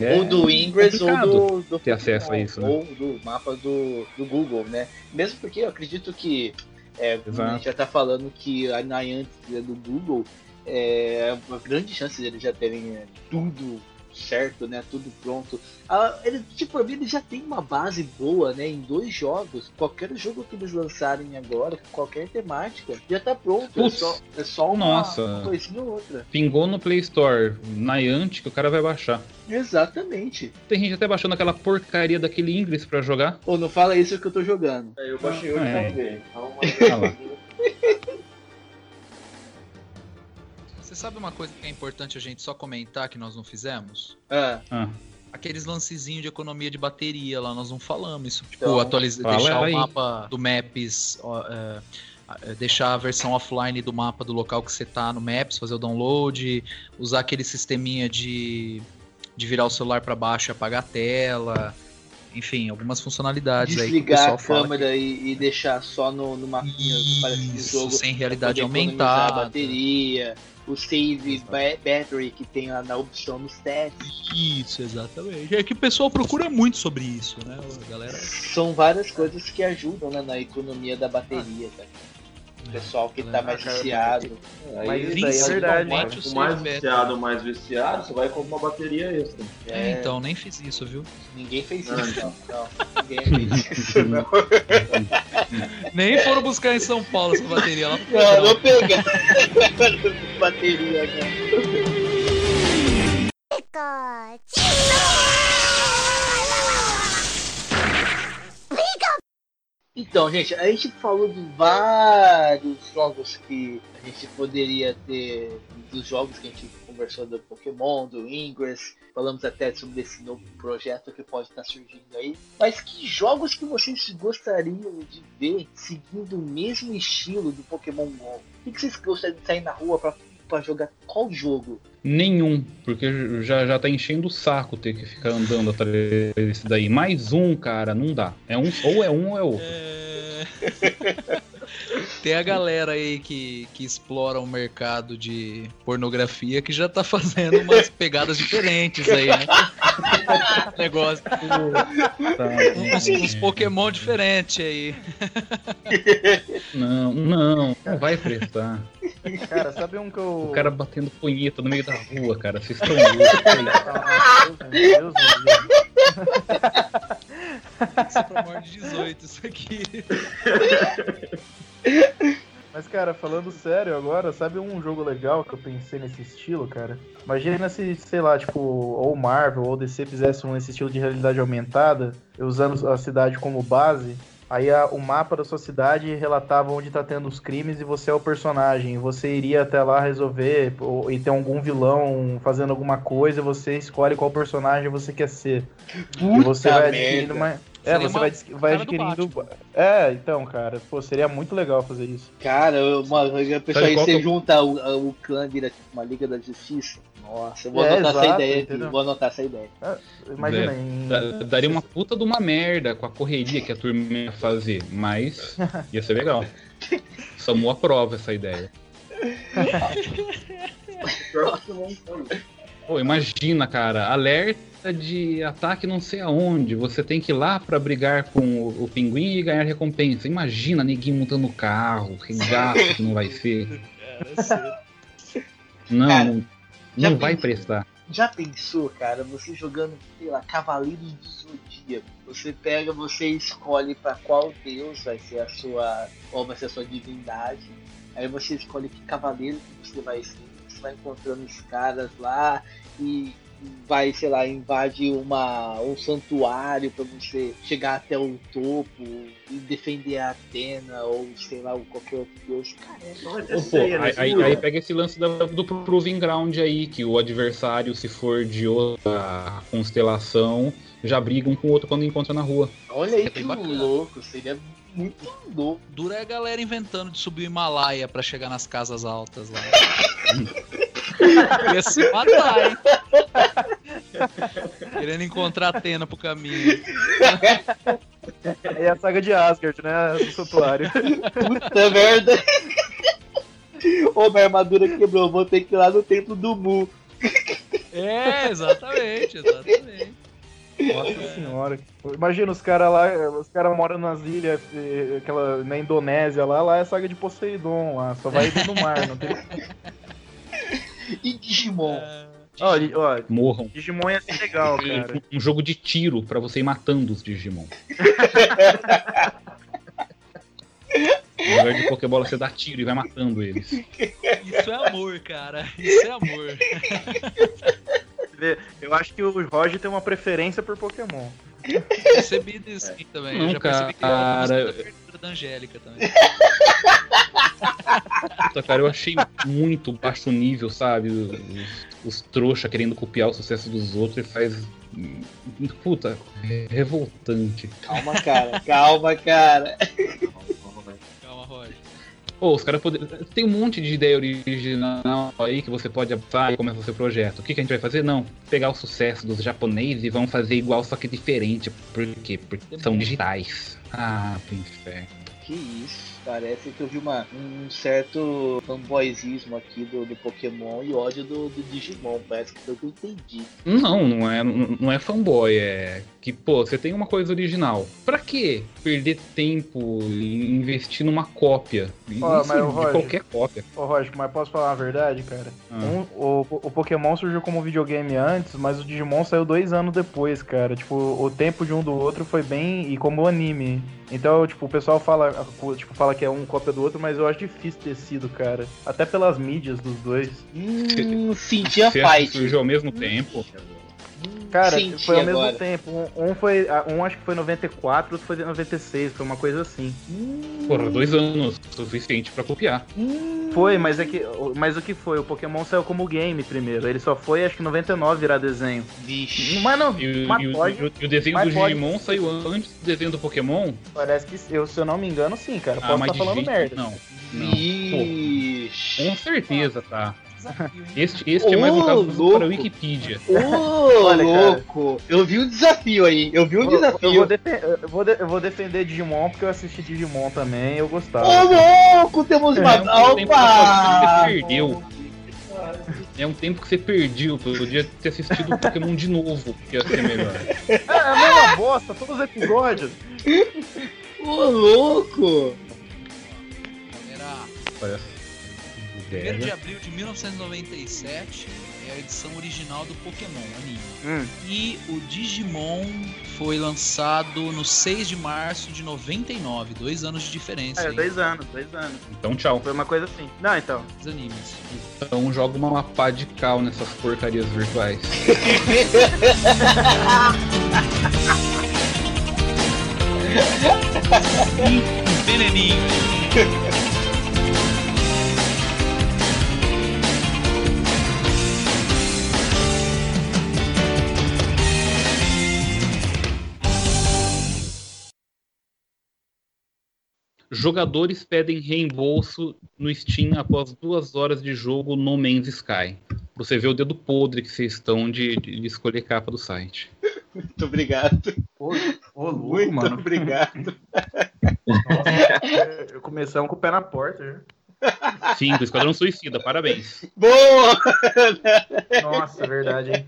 É ou do Ingress ou do, do ter acesso a isso, né? Ou do mapa do, do Google, né? Mesmo porque eu acredito que é, a gente já tá falando que a Niantic é do Google, é uma grande chance de eles já terem é, tudo certo, né? Tudo pronto. Ah, ele, tipo, a vida já tem uma base boa, né? Em dois jogos. Qualquer jogo que eles lançarem agora, com qualquer temática, já tá pronto. É só, é só uma, nossa. uma coisinha ou outra. Pingou no Play Store, Niantic, o cara vai baixar. Exatamente. Tem gente até baixando aquela porcaria daquele Ingress pra jogar. Ou não fala isso que eu tô jogando. É, Eu baixei hoje É. pra ver. Então, Ah lá. Você sabe uma coisa que é importante a gente só comentar que nós não fizemos? Ah, Ah, Aqueles lancezinhos de economia de bateria lá, nós não falamos isso. Tipo, Então, atualizar, deixar aí. o mapa do Maps, ó, é, é, deixar a versão offline do mapa do local que você tá no Maps, fazer o download, usar aquele sisteminha de, de virar o celular para baixo e apagar a tela. Enfim, algumas funcionalidades aí que desligar pessoal a câmera e, e deixar só no, no mapinha que parece de jogo. sem pra realidade aumentada. Bateria, o save ba- battery que tem lá na opção nos testes. Isso, exatamente. É que o pessoal procura muito sobre isso, né, galera? São várias coisas que ajudam né, na economia da bateria, cara. O pessoal que tá mais cara, viciado. Mas Aí, isso daí é verdade. Principalmente cara. o o mais viciado, o mais viciado, você vai comprar uma bateria extra. É, então, nem fiz isso, viu? Ninguém fez isso, não. não. Ninguém fez isso, não. Nem foram buscar em São Paulo essa bateria lá. Não, não pegar. bateria, né? Então, gente, a gente falou de vários jogos que a gente poderia ter, dos jogos que a gente conversou do Pokémon, do Ingress, falamos até sobre esse novo projeto que pode estar surgindo aí. Mas que jogos que vocês gostariam de ver seguindo o mesmo estilo do Pokémon GO? O que vocês gostariam de sair na rua pra, pra jogar qual jogo? Nenhum, porque já, já tá enchendo o saco ter que ficar andando atrás desse daí. Mais um, cara, não dá. É um, ou é um ou é outro. É... Tem a galera aí que, que explora o mercado de pornografia que já tá fazendo umas pegadas diferentes aí, né? Negócio. Uns, uns Pokémon diferentes aí. Não, não, não vai prestar. Cara, sabe um que eu. O cara batendo punheta no meio da rua, cara. Vocês estão loucos. Ah, Deus, Deus, Deus. Isso é pra maior de 18, isso aqui. Mas, cara, falando sério agora, sabe um jogo legal que eu pensei nesse estilo, cara? Imagina se, sei lá, tipo, ou Marvel ou DC fizesse um nesse estilo de realidade aumentada, usando a cidade como base. Aí a- o mapa da sua cidade relatava onde tá tendo os crimes e você é o personagem. E você iria até lá resolver ou, e tem algum vilão fazendo alguma coisa, você escolhe qual personagem você quer ser. e você Puta vai adquirindo uma. É, Seria você uma vai, vai adquirindo. É, então, cara, pô, seria muito legal fazer isso. Cara, uma, a pessoa aí qual você junta o, o clã vira tipo uma Liga da Justiça. Nossa, eu vou É, anotar essa exato, ideia aqui. entendeu? Vou anotar essa ideia. Imagina, É, Daria uma puta de uma merda com a correria que a turma ia fazer, mas ia ser legal. Samu aprova essa ideia. Pior que não foi. Pô, imagina, cara, alerta de ataque não sei aonde. Você tem que ir lá pra brigar com o, o pinguim e ganhar recompensa. Imagina neguinho montando o carro, que gasto que não vai ser. Não, Cara, não, vai prestar. Já pensou, cara, você jogando, sei lá, Cavaleiros do Zodíaco? Você pega, você escolhe pra qual deus vai ser a sua. qual vai ser a sua divindade. Aí você escolhe que cavaleiro que você vai ser. Você vai encontrando os caras lá e vai, sei lá, invade uma, um santuário pra você chegar até o topo e defender a Atena ou sei lá, qualquer outro deus. Cara, É Pô, né? aí, aí- aí pega esse lance da- do Proving Ground aí, que o adversário, se for de outra constelação, já briga um com o outro quando encontra na rua. olha aí É que bacana. louco, seria muito louco. Dura é a galera inventando de subir o Himalaia pra chegar nas casas altas lá. Ia se matar, hein? Querendo encontrar Atena pro caminho. É a saga de Asgard, né? Do santuário. Puta merda. Ô, minha armadura quebrou, vou ter que ir lá no templo do Mu. É, exatamente, exatamente. Nossa senhora. Imagina os caras lá, os caras moram nas ilhas, aquela, na Indonésia lá, lá é a saga de Poseidon lá, só vai dentro do mar, não tem. E Digimon. É, Ó, ó, Morram. Digimon ia ser legal, cara. Um jogo de tiro pra você ir matando os Digimon. Em lugar de Pokébola, você dá tiro e vai matando eles. Isso é amor, cara. Isso é amor. Vê, Eu acho que o Roger tem uma preferência por Pokémon. Percebi isso aqui também. Não, Eu já percebi que ele cara. da abertura da Angélica também. Puta, cara, eu achei muito baixo nível, sabe? Os, os trouxa querendo copiar o sucesso dos outros e faz. Puta, é revoltante. Calma, cara. Calma, cara. Calma, Roger. Pô, os caras poderiam. Tem um monte de ideia original aí que você pode aplicar e começa o seu projeto. O que, que a gente vai fazer? Não. Pegar o sucesso dos japoneses e vamos fazer igual, só que diferente. Por quê? Porque são digitais. Ah, pro inferno. Que isso. Parece que eu vi uma, um certo fanboyzismo aqui do, do Pokémon e ódio do, do Digimon. Parece que foi o que eu entendi. Não, não é, não é fanboy, é que, pô, você tem uma coisa original. Pra que perder tempo e investir numa cópia? Isso de Roger, qualquer cópia. Ô, Roger, mas posso falar a verdade, cara? Ah. Um- o, o Pokémon surgiu como videogame antes, mas o Digimon saiu dois anos depois, cara. Tipo, o tempo de um do outro foi bem. E como anime. Então, tipo, o pessoal fala, tipo, fala que é um cópia do outro, mas eu acho difícil ter sido, cara. Até pelas mídias dos dois. Hum, sentia fight. surgiu ao mesmo tempo. Cara, Senti foi ao mesmo agora. tempo. Um, foi. Um acho que foi 94, outro foi 96, foi uma coisa assim. Porra, dois anos suficiente pra copiar. Foi, mas é que. Mas o que foi? O Pokémon saiu como game primeiro. Ele só foi, acho que 99 virar desenho. Vixe. Mas não, E, o- mas e pode- e o, e o desenho do pode- Digimon saiu antes do desenho do Pokémon? Parece que, eu, se eu não me engano, sim, cara. Ah, Posso mas estar de falando merda. não. Não. Vixe. com certeza, tá. Desafio, hein? Este, este é mais um caso louco. para a Wikipedia. Ô, Olha, cara. louco. Eu vi um desafio aí. Eu vi um Eu, eu, desafio. vou eu vou de- eu vou defender Digimon porque eu assisti Digimon também e eu gostava. Ô, louco, temos É, uma. um sua vida que Opa! você perdeu. É um tempo que você perdeu. Podia ter assistido o Pokémon de novo, que ia ser melhor. É a mesma bosta, todos os episódios. Ô, louco. Galera, Parece. 1 de abril de 1997 é a edição original do Pokémon anime. Hum. E o Digimon foi lançado no 6 de março de 99, dois anos de diferença É, aí, dois anos, dois anos. Então, tchau. Foi uma coisa assim. Não, então. dos animes. Então, joga uma pá de cal nessas porcarias virtuais. Veneninho. Jogadores pedem reembolso no Steam após duas horas de jogo No Man's Sky. Você vê o dedo podre que vocês estão de, de escolher capa do site. Muito obrigado. Ô, ô louco, Muito mano. obrigado. Nossa, começamos com o pé na porta. né? Sim, do Esquadrão Suicida, parabéns. Boa! Nossa, é verdade, hein?